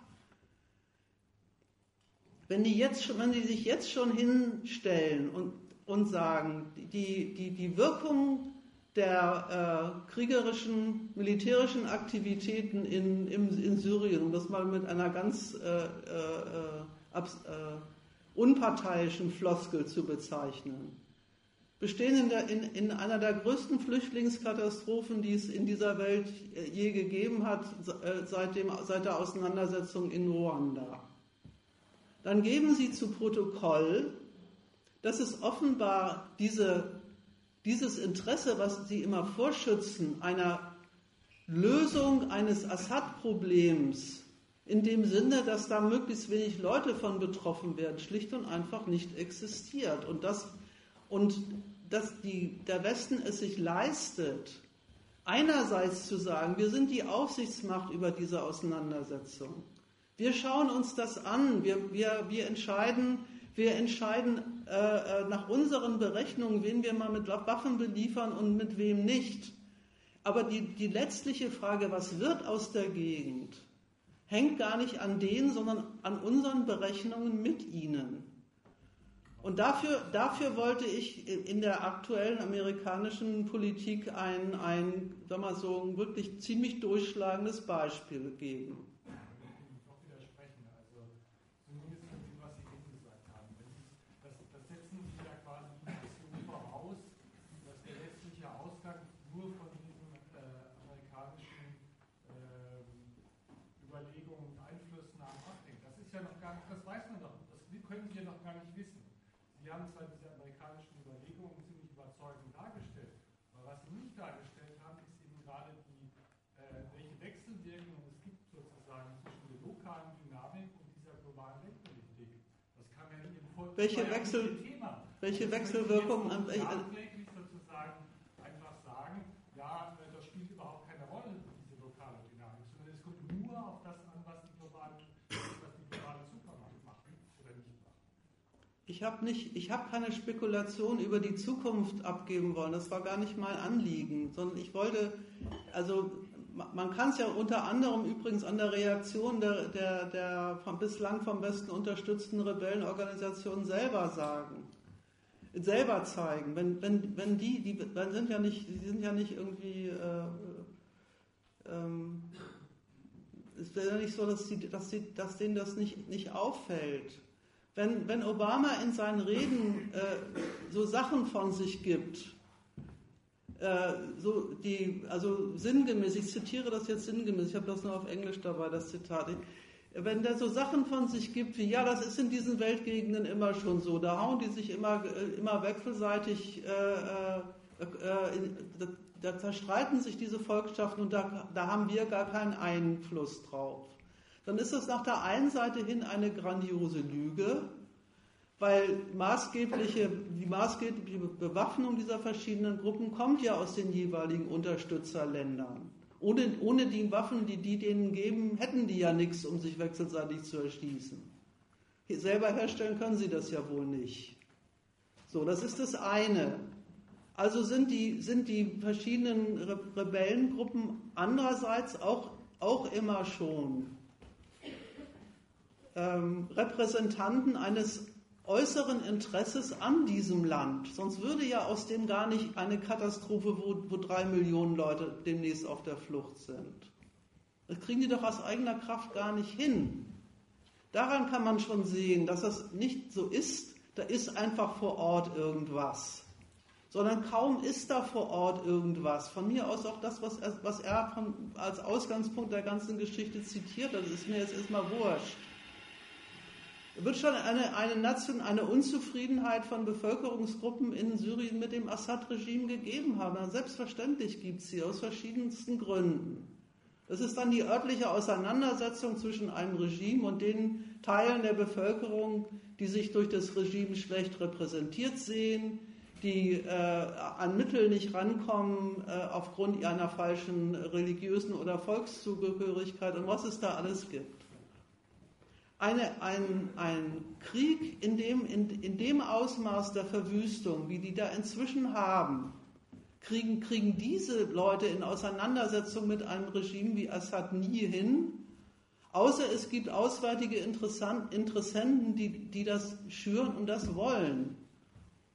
Wenn die, jetzt, wenn die sich jetzt schon hinstellen und, und sagen, die, die, die Wirkung der äh, kriegerischen, militärischen Aktivitäten in, in, in, Syrien, um das mal mit einer ganz äh, äh, äh, unparteiischen Floskel zu bezeichnen, bestehen in, der, in, in, einer der größten Flüchtlingskatastrophen, die es in dieser Welt je gegeben hat, seit, dem, seit der Auseinandersetzung in Ruanda. Dann geben Sie zu Protokoll, dass es offenbar diese dieses Interesse, was Sie immer vorschützen, einer Lösung eines Assad-Problems, in dem Sinne, dass da möglichst wenig Leute von betroffen werden, schlicht und einfach nicht existiert. Und, das, und dass die, der Westen es sich leistet, einerseits zu sagen, wir sind die Aufsichtsmacht über diese Auseinandersetzung. Wir schauen uns das an, wir, wir, wir entscheiden, wir entscheiden äh, äh, nach unseren Berechnungen, wen wir mal mit Waffen beliefern und mit wem nicht. Aber die, die letztliche Frage, was wird aus der Gegend, hängt gar nicht an denen, sondern an unseren Berechnungen mit ihnen. Und dafür, dafür wollte ich in der aktuellen amerikanischen Politik ein, ein, sagen wir so, ein wirklich ziemlich durchschlagendes Beispiel geben. Welche, Wechsel, welche Wechselwirkungen an welche. sozusagen einfach sagen, ja, das spielt überhaupt keine Rolle, diese lokale Dynamik, sondern es kommt nur auf das an, was die globale, was die globale Supermacht macht oder nicht macht. Ich habe nicht, ich habe keine Spekulation über die Zukunft abgeben wollen. Das war gar nicht mein Anliegen, sondern ich wollte, also man kann es ja unter anderem übrigens an der Reaktion der, der, der vom, bislang vom Westen unterstützten Rebellenorganisationen selber sagen, selber zeigen. Wenn, wenn, wenn die, die dann sind ja nicht, die sind ja nicht irgendwie, äh, ähm, es wäre ja nicht so, dass, die, dass, die, dass denen das nicht, nicht auffällt. Wenn, wenn Obama in seinen Reden äh, so Sachen von sich gibt, so die, also sinngemäß, ich zitiere das jetzt sinngemäß, ich habe das nur auf Englisch dabei, das Zitat. Wenn der so Sachen von sich gibt wie, ja, das ist in diesen Weltgegenden immer schon so, da hauen die sich immer, äh, immer wechselseitig, äh, äh, äh da, da, zerstreiten sich diese Volkschaften und da, da haben wir gar keinen Einfluss drauf. Dann ist das nach der einen Seite hin eine grandiose Lüge, weil maßgebliche, die maßgebliche Bewaffnung dieser verschiedenen Gruppen kommt ja aus den jeweiligen Unterstützerländern. Ohne, ohne die Waffen, die die denen geben, hätten die ja nichts, um sich wechselseitig zu erschließen. Selber herstellen können sie das ja wohl nicht. So, das ist das eine. Also sind die, sind die verschiedenen Rebellengruppen andererseits auch, auch immer schon ähm, Repräsentanten eines äußeren Interesses an diesem Land. Sonst würde ja aus dem gar nicht eine Katastrophe, wo, wo drei Millionen Leute demnächst auf der Flucht sind. Das kriegen die doch aus eigener Kraft gar nicht hin. Daran kann man schon sehen, dass das nicht so ist, da ist einfach vor Ort irgendwas. Sondern kaum ist da vor Ort irgendwas. Von mir aus auch das, was er, was er von, als Ausgangspunkt der ganzen Geschichte zitiert hat, ist mir jetzt erstmal wurscht wird schon eine, eine, Nation, eine Unzufriedenheit von Bevölkerungsgruppen in Syrien mit dem Assad-Regime gegeben haben. Selbstverständlich gibt es sie aus verschiedensten Gründen. Es ist dann die örtliche Auseinandersetzung zwischen einem Regime und den Teilen der Bevölkerung, die sich durch das Regime schlecht repräsentiert sehen, die äh, an Mittel nicht rankommen äh, aufgrund einer falschen religiösen oder Volkszugehörigkeit und was es da alles gibt eine, ein, ein Krieg in dem, in, in dem Ausmaß der Verwüstung, wie die da inzwischen haben, kriegen, kriegen diese Leute in Auseinandersetzung mit einem Regime wie Assad nie hin, außer es gibt auswärtige Interessenten, die, die das schüren und das wollen.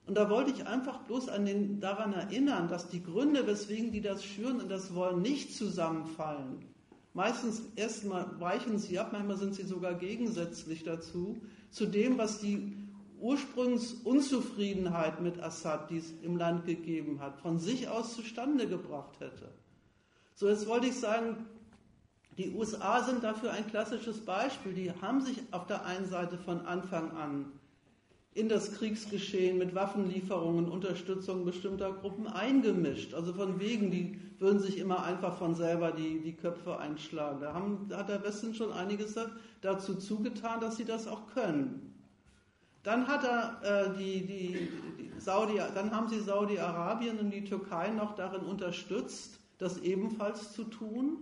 Und da wollte ich einfach bloß an den, daran erinnern, dass die Gründe, weswegen die das schüren und das wollen, nicht zusammenfallen. Meistens erstmal weichen sie ab, manchmal sind sie sogar gegensätzlich dazu, zu dem, was die Ursprungsunzufriedenheit mit Assad, die es im Land gegeben hat, von sich aus zustande gebracht hätte. So, jetzt wollte ich sagen, die USA sind dafür ein klassisches Beispiel. Die haben sich auf der einen Seite von Anfang an in das Kriegsgeschehen mit Waffenlieferungen, Unterstützung bestimmter Gruppen eingemischt. Also von wegen, die würden sich immer einfach von selber die, die Köpfe einschlagen. Da, haben, hat der Westen schon einiges dazu zugetan, dass sie das auch können. Dann hat er äh, die, die, die Saudi, dann haben sie Saudi-Arabien und die Türkei noch darin unterstützt, das ebenfalls zu tun.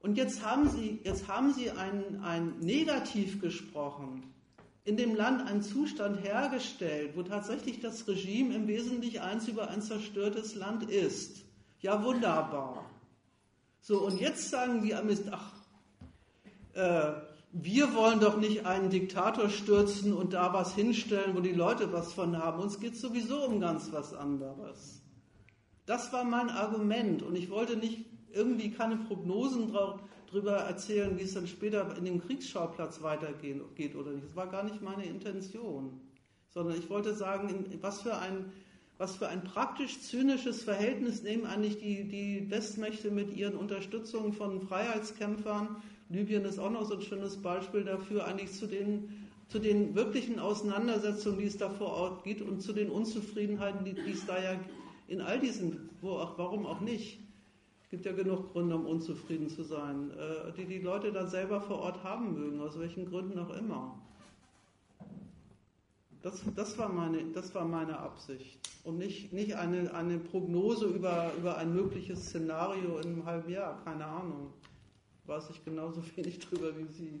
Und jetzt haben sie, jetzt haben sie ein, ein Negativ gesprochen in dem Land einen Zustand hergestellt, wo tatsächlich das Regime im Wesentlichen eins über ein zerstörtes Land ist. Ja, wunderbar. So, und jetzt sagen die Amis, ach, äh, wir wollen doch nicht einen Diktator stürzen und da was hinstellen, wo die Leute was von haben. Uns geht sowieso um ganz was anderes. Das war mein Argument und ich wollte nicht irgendwie keine Prognosen drauf, drüber erzählen, wie es dann später in dem Kriegsschauplatz weitergeht oder nicht. Das war gar nicht meine Intention, sondern ich wollte sagen, was für ein, was für ein praktisch zynisches Verhältnis nehmen eigentlich die, die Westmächte mit ihren Unterstützungen von Freiheitskämpfern. Libyen ist auch noch so ein schönes Beispiel dafür, eigentlich zu den, zu den wirklichen Auseinandersetzungen, die es da vor Ort gibt und zu den Unzufriedenheiten, die, die es da ja in all diesen, wo auch, warum auch nicht, gibt ja genug Gründe, um unzufrieden zu sein, äh, die die Leute dann selber vor Ort haben mögen, aus welchen Gründen auch immer. Das, das, war, meine, das war meine Absicht. Und nicht, nicht eine, eine Prognose über, über ein mögliches Szenario in einem halben Jahr, keine Ahnung. Weiß ich genauso (laughs) wenig drüber wie Sie.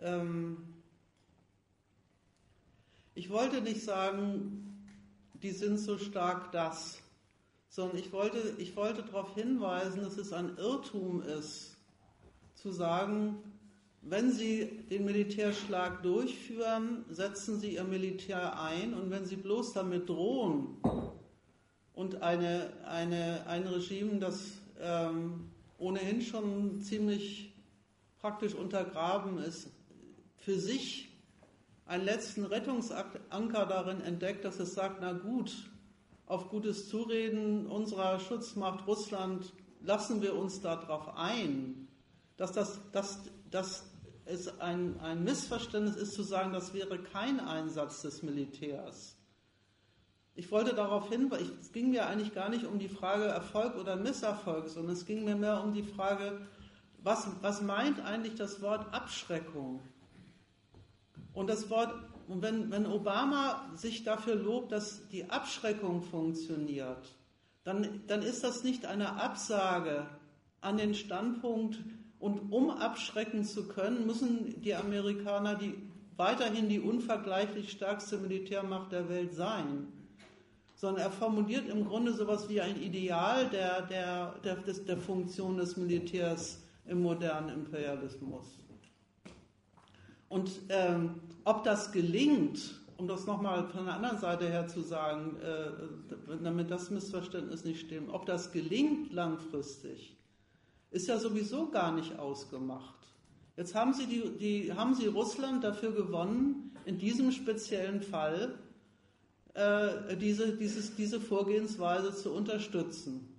Ähm ich wollte nicht sagen, die sind so stark das, sondern ich wollte, ich wollte darauf hinweisen, dass es ein Irrtum ist, zu sagen, wenn Sie den Militärschlag durchführen, setzen Sie Ihr Militär ein und wenn Sie bloß damit drohen und eine, eine, ein Regime, das ähm, ohnehin schon ziemlich praktisch untergraben ist, für sich einen letzten Rettungsanker darin entdeckt, dass es sagt, na gut, auf gutes Zureden unserer Schutzmacht Russland lassen wir uns darauf ein, dass das, dass, dass es ein, ein Missverständnis ist zu sagen, das wäre kein Einsatz des Militärs. Ich wollte darauf hinweisen, es ging mir eigentlich gar nicht um die Frage Erfolg oder Misserfolg, sondern es ging mir mehr um die Frage, was, was meint eigentlich das Wort Abschreckung? Und das Wort, und wenn, wenn Obama sich dafür lobt, dass die Abschreckung funktioniert, dann, dann ist das nicht eine Absage an den Standpunkt, und um abschrecken zu können, müssen die Amerikaner die, weiterhin die unvergleichlich stärkste Militärmacht der Welt sein sondern er formuliert im Grunde sowas wie ein Ideal der, der, der, der Funktion des Militärs im modernen Imperialismus. Und ähm, ob das gelingt, um das nochmal von der anderen Seite her zu sagen, äh, damit das Missverständnis nicht stimmt, ob das gelingt langfristig, ist ja sowieso gar nicht ausgemacht. Jetzt haben Sie, die, die, haben Sie Russland dafür gewonnen, in diesem speziellen Fall äh, diese, dieses, diese Vorgehensweise zu unterstützen.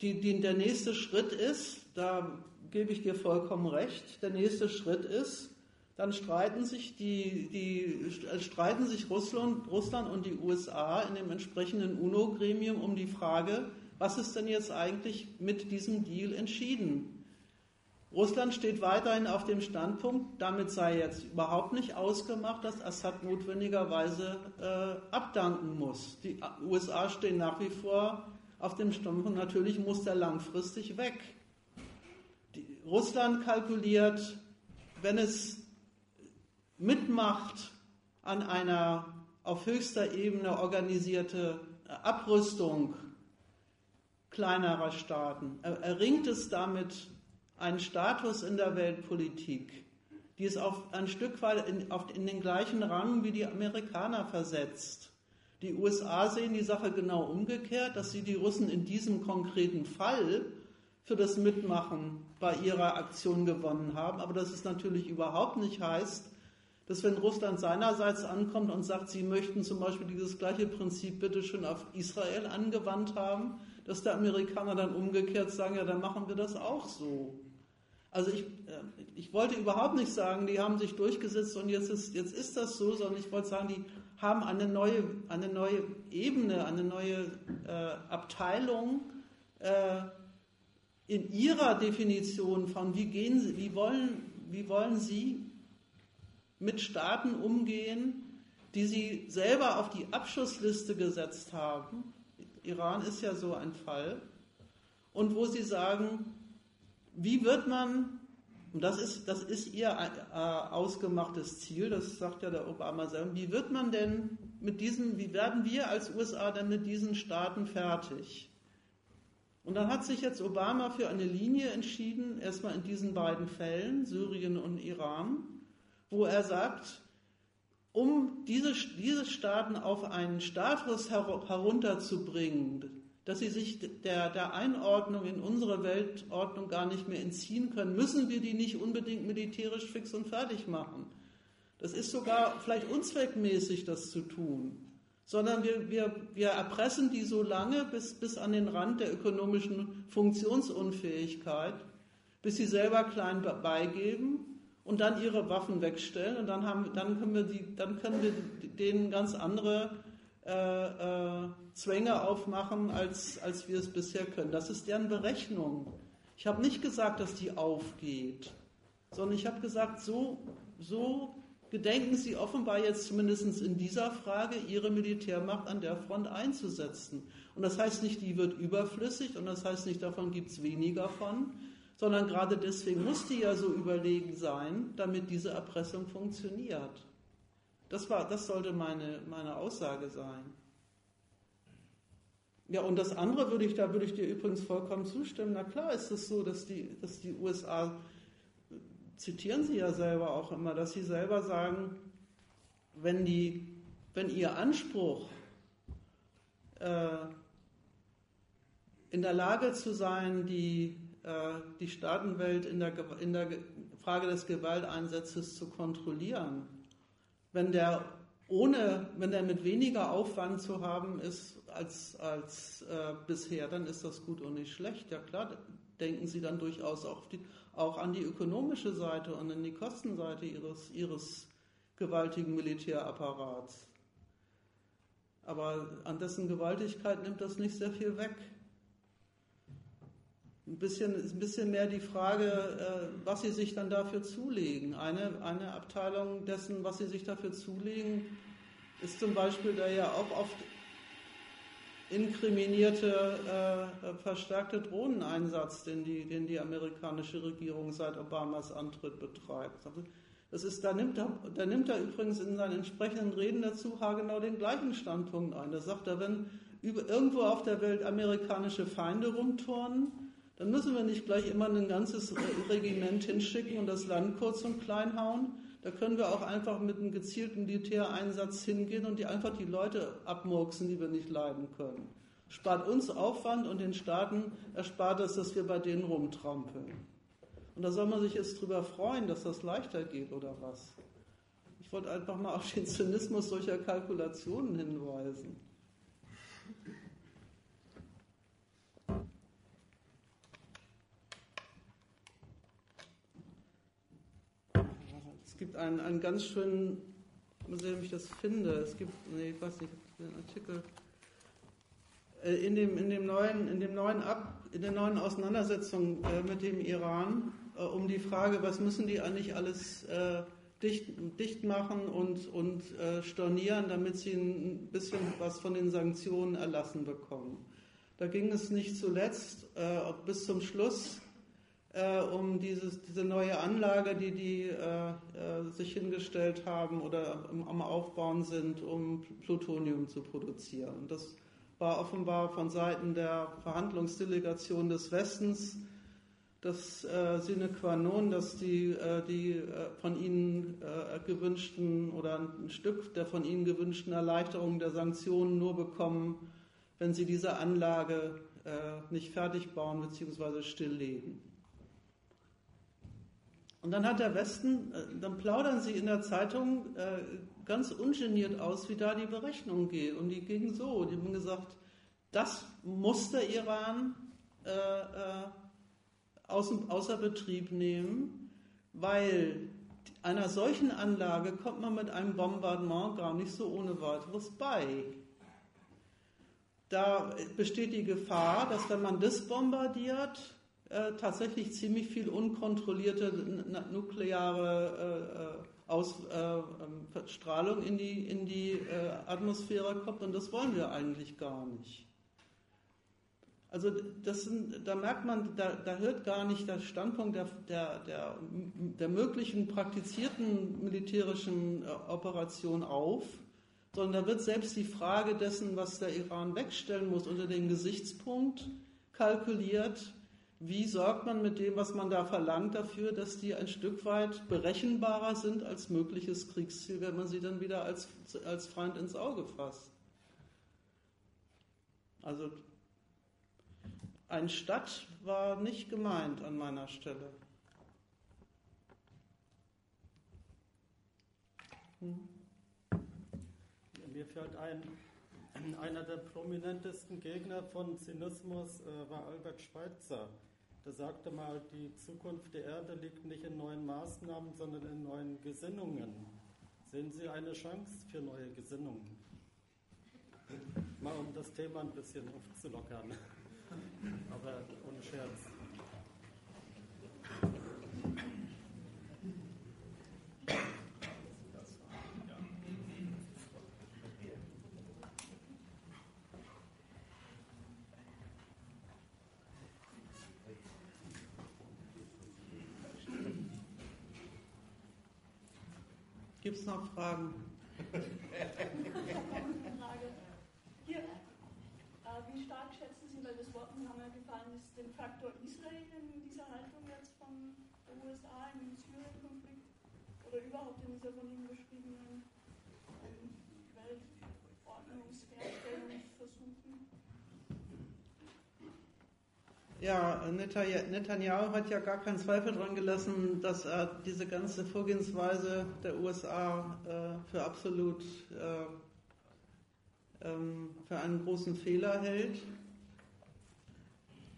Die, die, der nächste Schritt ist, da gebe ich dir vollkommen recht, der nächste Schritt ist, dann streiten sich, die, die, streiten sich Russland, Russland und die USA in dem entsprechenden UNO-Gremium um die Frage, was ist denn jetzt eigentlich mit diesem Deal entschieden? Russland steht weiterhin auf dem Standpunkt, damit sei jetzt überhaupt nicht ausgemacht, dass Assad notwendigerweise äh, abdanken muss. Die USA stehen nach wie vor auf dem Standpunkt, natürlich muss der langfristig weg. Russland kalkuliert, wenn es mitmacht an einer auf höchster Ebene organisierte Abrüstung kleinerer Staaten, erringt es damit einen Status in der Weltpolitik, die es auf ein Stück weit in, auf, in den gleichen Rang wie die Amerikaner versetzt. Die USA sehen die Sache genau umgekehrt, dass sie die Russen in diesem konkreten Fall für das Mitmachen bei ihrer Aktion gewonnen haben, aber dass es natürlich überhaupt nicht heißt, dass wenn Russland seinerseits ankommt und sagt, sie möchten zum Beispiel dieses gleiche Prinzip bitte schon auf Israel angewandt haben, dass der Amerikaner dann umgekehrt sagen, ja, dann machen wir das auch so. Also ich, äh, ich wollte überhaupt nicht sagen, die haben sich durchgesetzt und jetzt ist, jetzt ist das so, sondern ich wollte sagen, die haben eine neue, eine neue Ebene, eine neue äh, Abteilung äh, in ihrer Definition von, wie, gehen sie, wie, wollen, wie wollen sie mit Staaten umgehen, die sie selber auf die Abschussliste gesetzt haben Iran ist ja so ein Fall. Und wo sie sagen, wie wird man, und das ist, das ist ihr äh, ausgemachtes Ziel, das sagt ja der Obama selber, wie wird man denn mit diesen, wie werden wir als USA denn mit diesen Staaten fertig? Und dann hat sich jetzt Obama für eine Linie entschieden, erstmal in diesen beiden Fällen, Syrien und Iran, wo er sagt, um diese, diese Staaten auf einen Status herunterzubringen, dass sie sich der, der Einordnung in unsere Weltordnung gar nicht mehr entziehen können, müssen wir die nicht unbedingt militärisch fix und fertig machen. Das ist sogar vielleicht unzweckmäßig, das zu tun, sondern wir, wir, wir erpressen die so lange bis, bis an den Rand der ökonomischen Funktionsunfähigkeit, bis sie selber klein beigeben und dann ihre Waffen wegstellen und dann, haben, dann, können, wir die, dann können wir denen ganz andere äh, äh, Zwänge aufmachen, als, als wir es bisher können. Das ist deren Berechnung. Ich habe nicht gesagt, dass die aufgeht, sondern ich habe gesagt, so, so gedenken sie offenbar jetzt zumindest in dieser Frage, ihre Militärmacht an der Front einzusetzen. Und das heißt nicht, die wird überflüssig und das heißt nicht, davon gibt es weniger von, sondern gerade deswegen muss die ja so überlegen sein, damit diese Erpressung funktioniert. Das, war, das sollte meine, meine Aussage sein. Ja, und das andere würde ich, da würde ich dir übrigens vollkommen zustimmen. Na klar ist es so, dass die, dass die USA, zitieren sie ja selber auch immer, dass sie selber sagen, wenn, die, wenn ihr Anspruch äh, in der Lage zu sein, die, äh, die Staatenwelt in der, in der Frage des Gewalteinsatzes zu kontrollieren, wenn der ohne, wenn der mit weniger Aufwand zu haben ist als, als äh, bisher, dann ist das gut und nicht schlecht. Ja klar, denken Sie dann durchaus auch, die, auch an die ökonomische Seite und an die Kostenseite Ihres, Ihres gewaltigen Militärapparats. Aber an dessen Gewaltigkeit nimmt das nicht sehr viel weg. Ein bisschen, ein bisschen mehr die Frage, äh, was sie sich dann dafür zulegen. Eine, eine Abteilung dessen, was sie sich dafür zulegen, ist zum Beispiel der ja auch oft inkriminierte, äh, verstärkte Drohneneinsatz, den die, den die amerikanische Regierung seit Obamas Antritt betreibt. Das ist, da, nimmt er, da nimmt er übrigens in seinen entsprechenden Reden dazu genau den gleichen Standpunkt ein. Da sagt er, wenn über, irgendwo auf der Welt amerikanische Feinde rumturnen, dann müssen wir nicht gleich immer ein ganzes Regiment hinschicken und das Land kurz und klein hauen. Da können wir auch einfach mit einem gezielten Militäreinsatz hingehen und die einfach die Leute abmurksen, die wir nicht leiden können. Spart uns Aufwand und den Staaten erspart es, dass wir bei denen rumtrampeln. Und da soll man sich jetzt drüber freuen, dass das leichter geht oder was? Ich wollte einfach mal auf den Zynismus solcher Kalkulationen hinweisen. Gibt einen, einen ganz schönen, mal sehen, ob ich das finde. Es gibt, nee, ich weiß nicht, den Artikel. Äh, in dem, in dem neuen, in dem neuen Ab, in der neuen Auseinandersetzung äh, mit dem Iran äh, um die Frage, was müssen die eigentlich alles dicht, dicht machen und, und stornieren, damit sie ein bisschen was von den Sanktionen erlassen bekommen. Da ging es nicht zuletzt bis zum Schluss äh, um dieses, diese neue Anlage, die die äh, äh, sich hingestellt haben oder am Aufbauen sind, um Plutonium zu produzieren. Das war offenbar von Seiten der Verhandlungsdelegation des Westens das äh, sine qua non, dass die, äh, die äh, von ihnen äh, gewünschten oder ein Stück der von ihnen gewünschten Erleichterungen der Sanktionen nur bekommen, wenn sie diese Anlage äh, nicht fertig bauen bzw. stilllegen. Und dann hat der Westen, äh, dann plaudern sie in der Zeitung äh, ganz ungeniert aus, wie da die Berechnung geht. Und die ging so, die haben gesagt, das muss der Iran äh, äh, außen, außer Betrieb nehmen, weil einer solchen Anlage kommt man mit einem Bombardement gar nicht so ohne weiteres bei. Da besteht die Gefahr, dass wenn man das bombardiert, äh, tatsächlich ziemlich viel unkontrollierte nukleare äh, Ausstrahlung äh, in die, in die äh, Atmosphäre kommt und das wollen wir eigentlich gar nicht. Also das sind, da merkt man, da, da, hört gar nicht der Standpunkt der, der, der, der möglichen praktizierten militärischen äh, Operation auf, sondern da wird selbst die Frage dessen, was der Iran wegstellen muss, unter dem Gesichtspunkt kalkuliert, wie sorgt man mit dem, was man da verlangt, dafür, dass die ein Stück weit berechenbarer sind als mögliches Kriegsziel, wenn man sie dann wieder als, als Feind ins Auge fasst? Also ein Stadt war nicht gemeint an meiner Stelle. Hm? Mir fällt ein, einer der prominentesten Gegner von Zynismus äh, war Albert Schweitzer der sagte mal, die Zukunft der Erde liegt nicht in neuen Maßnahmen, sondern in neuen Gesinnungen. Sehen Sie eine Chance für neue Gesinnungen? Mal um das Thema ein bisschen aufzulockern. Aber ohne Scherz. Gibt es noch Fragen? Frage. Hier, äh, wie stark schätzen Sie, weil das Wort ja gefallen ist, den Faktor Israel in dieser Haltung jetzt von den USA im Syrien-Konflikt oder überhaupt in dieser von Ihnen beschriebenen Ja, Netanyahu hat ja gar keinen Zweifel dran gelassen, dass er diese ganze Vorgehensweise der USA äh, für absolut äh, ähm, für einen großen Fehler hält.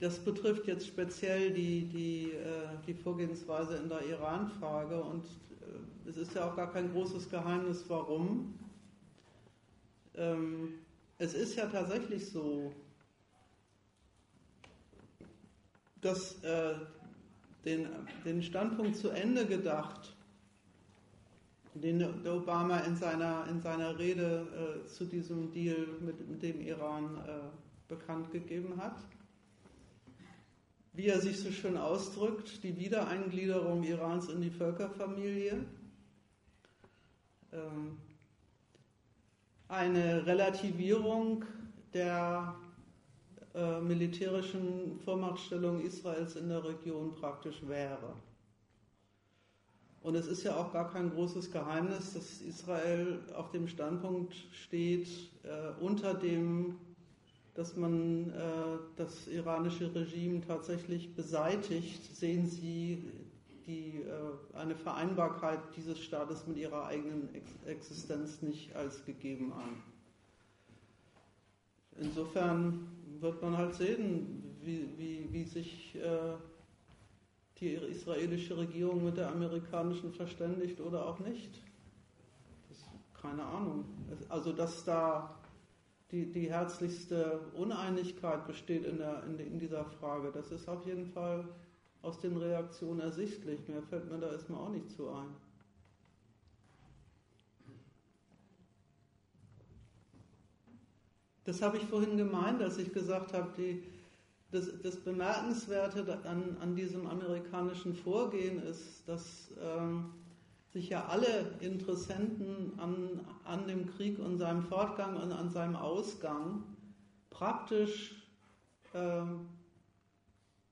Das betrifft jetzt speziell die, die, äh, die Vorgehensweise in der Iran-Frage und äh, es ist ja auch gar kein großes Geheimnis, warum. Ähm, es ist ja tatsächlich so, das, äh, den, den Standpunkt zu Ende gedacht, den Obama in seiner, in seiner Rede äh, zu diesem Deal mit, mit dem Iran äh, bekannt gegeben hat. Wie er sich so schön ausdrückt, die Wiedereingliederung Irans in die Völkerfamilie. Ähm, eine Relativierung der äh, militärischen Vormachtstellung Israels in der Region praktisch wäre. Und es ist ja auch gar kein großes Geheimnis, dass Israel auf dem Standpunkt steht, äh, unter dem, dass man äh, das iranische Regime tatsächlich beseitigt, sehen Sie die, äh, eine Vereinbarkeit dieses Staates mit ihrer eigenen Ex Existenz nicht als gegeben an. Insofern wird man halt sehen, wie, wie, wie sich äh, die israelische Regierung mit der amerikanischen verständigt oder auch nicht. Das, keine Ahnung. Also, dass da die, die herzlichste Uneinigkeit besteht in, der, in, in dieser Frage, das ist auf jeden Fall aus den Reaktionen ersichtlich. Mehr fällt mir da erstmal auch nicht zu ein. Das habe ich vorhin gemeint, als ich gesagt habe, die, das, das Bemerkenswerte an, an, diesem amerikanischen Vorgehen ist, dass ähm, sich ja alle Interessenten an, an dem Krieg und seinem Fortgang und an seinem Ausgang praktisch ähm,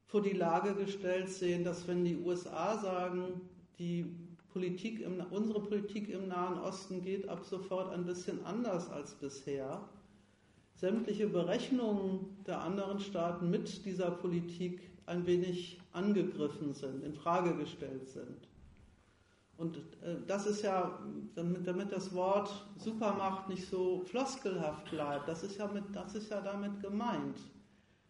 vor die Lage gestellt sehen, dass wenn die USA sagen, die Politik im, unsere Politik im Nahen Osten geht ab sofort ein bisschen anders als bisher, sämtliche Berechnungen der anderen Staaten mit dieser Politik ein wenig angegriffen sind, in Frage gestellt sind. Und äh, das ist ja, damit, damit, das Wort Supermacht nicht so floskelhaft bleibt, das ist, ja mit, das ist ja damit gemeint,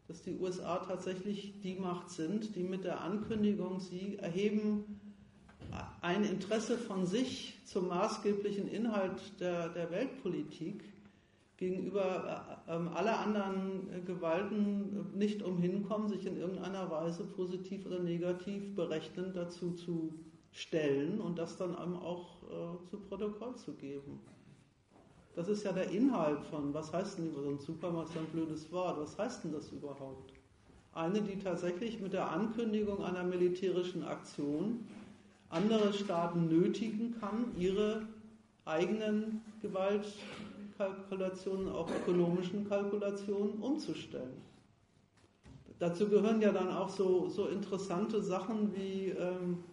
dass die USA tatsächlich die Macht sind, die mit der Ankündigung, sie erheben ein Interesse von sich zum maßgeblichen Inhalt der, der Weltpolitik, gegenüber äh, äh, aller anderen äh, Gewalten nicht umhin kommen, sich in irgendeiner Weise positiv oder negativ berechnend dazu zu stellen und das dann einem auch äh, zu Protokoll zu geben. Das ist ja der Inhalt von, was heißt denn so ein Supermarkt, so ein blödes Wort, was heißt denn das überhaupt? Eine, die tatsächlich mit der Ankündigung einer militärischen Aktion andere Staaten nötigen kann, ihre eigenen Gewalt Kalkulationen, auch ökonomischen Kalkulationen umzustellen. Dazu gehören ja dann auch so, so interessante Sachen wie ähm,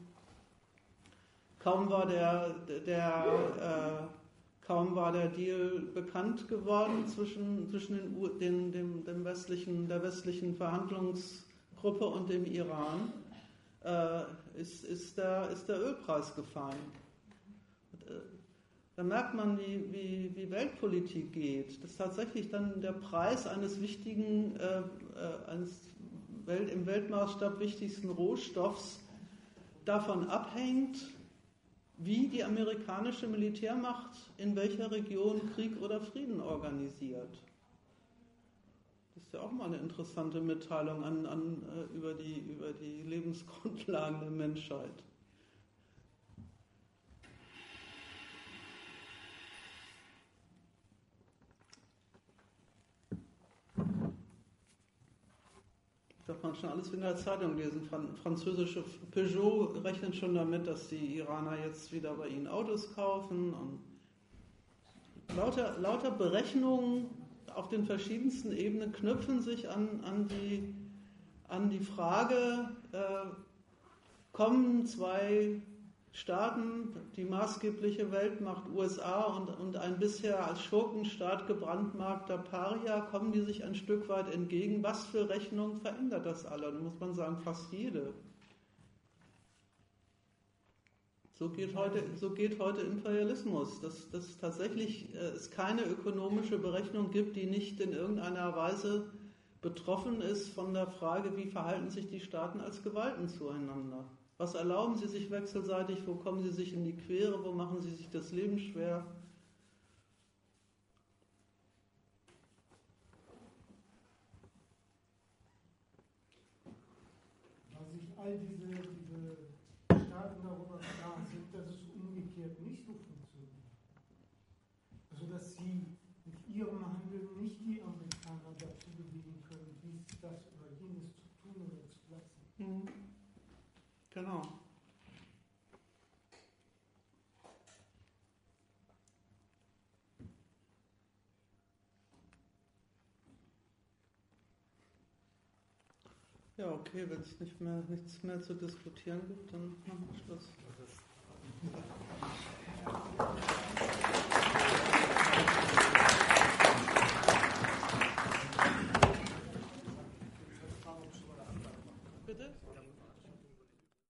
kaum war der, der äh, kaum war der Deal bekannt geworden zwischen, zwischen den, den, dem, dem westlichen, der westlichen Verhandlungsgruppe und dem Iran, äh, ist, ist, der, ist der Ölpreis gefallen. Da merkt man, wie, wie, wie Weltpolitik geht. Das ist tatsächlich dann der Preis eines wichtigen, äh, äh, eines Welt, im Weltmaßstab wichtigsten Rohstoffs davon abhängt, wie die amerikanische Militärmacht in welcher Region Krieg oder Frieden organisiert. Das ist ja auch mal eine interessante Mitteilung an, an, äh, über, die, über die Lebensgrundlagen der Menschheit. Das man schon alles in der Zeitung lesen. Französische Peugeot rechnet schon damit, dass die Iraner jetzt wieder bei ihnen Autos kaufen. Und lauter, lauter Berechnungen auf den verschiedensten Ebenen knüpfen sich an, an, die, an die Frage, äh, kommen zwei Staaten, die maßgebliche Weltmacht USA und, und ein bisher als Schurkenstaat gebrandmarkter Paria, kommen die sich ein Stück weit entgegen. Was für Rechnung verändert das alle? Da muss man sagen, fast jede. So geht heute, so geht heute Imperialismus, dass, dass tatsächlich äh, es keine ökonomische Berechnung gibt, die nicht in irgendeiner Weise betroffen ist von der Frage, wie verhalten sich die Staaten als Gewalten zueinander. Was erlauben sie sich wechselseitig? Wo kommen sie sich in die Quere? Wo machen sie sich das Leben schwer? All diese Ja, okay, wenn es nicht mehr, nichts mehr zu diskutieren gibt, dann machen wir Schluss.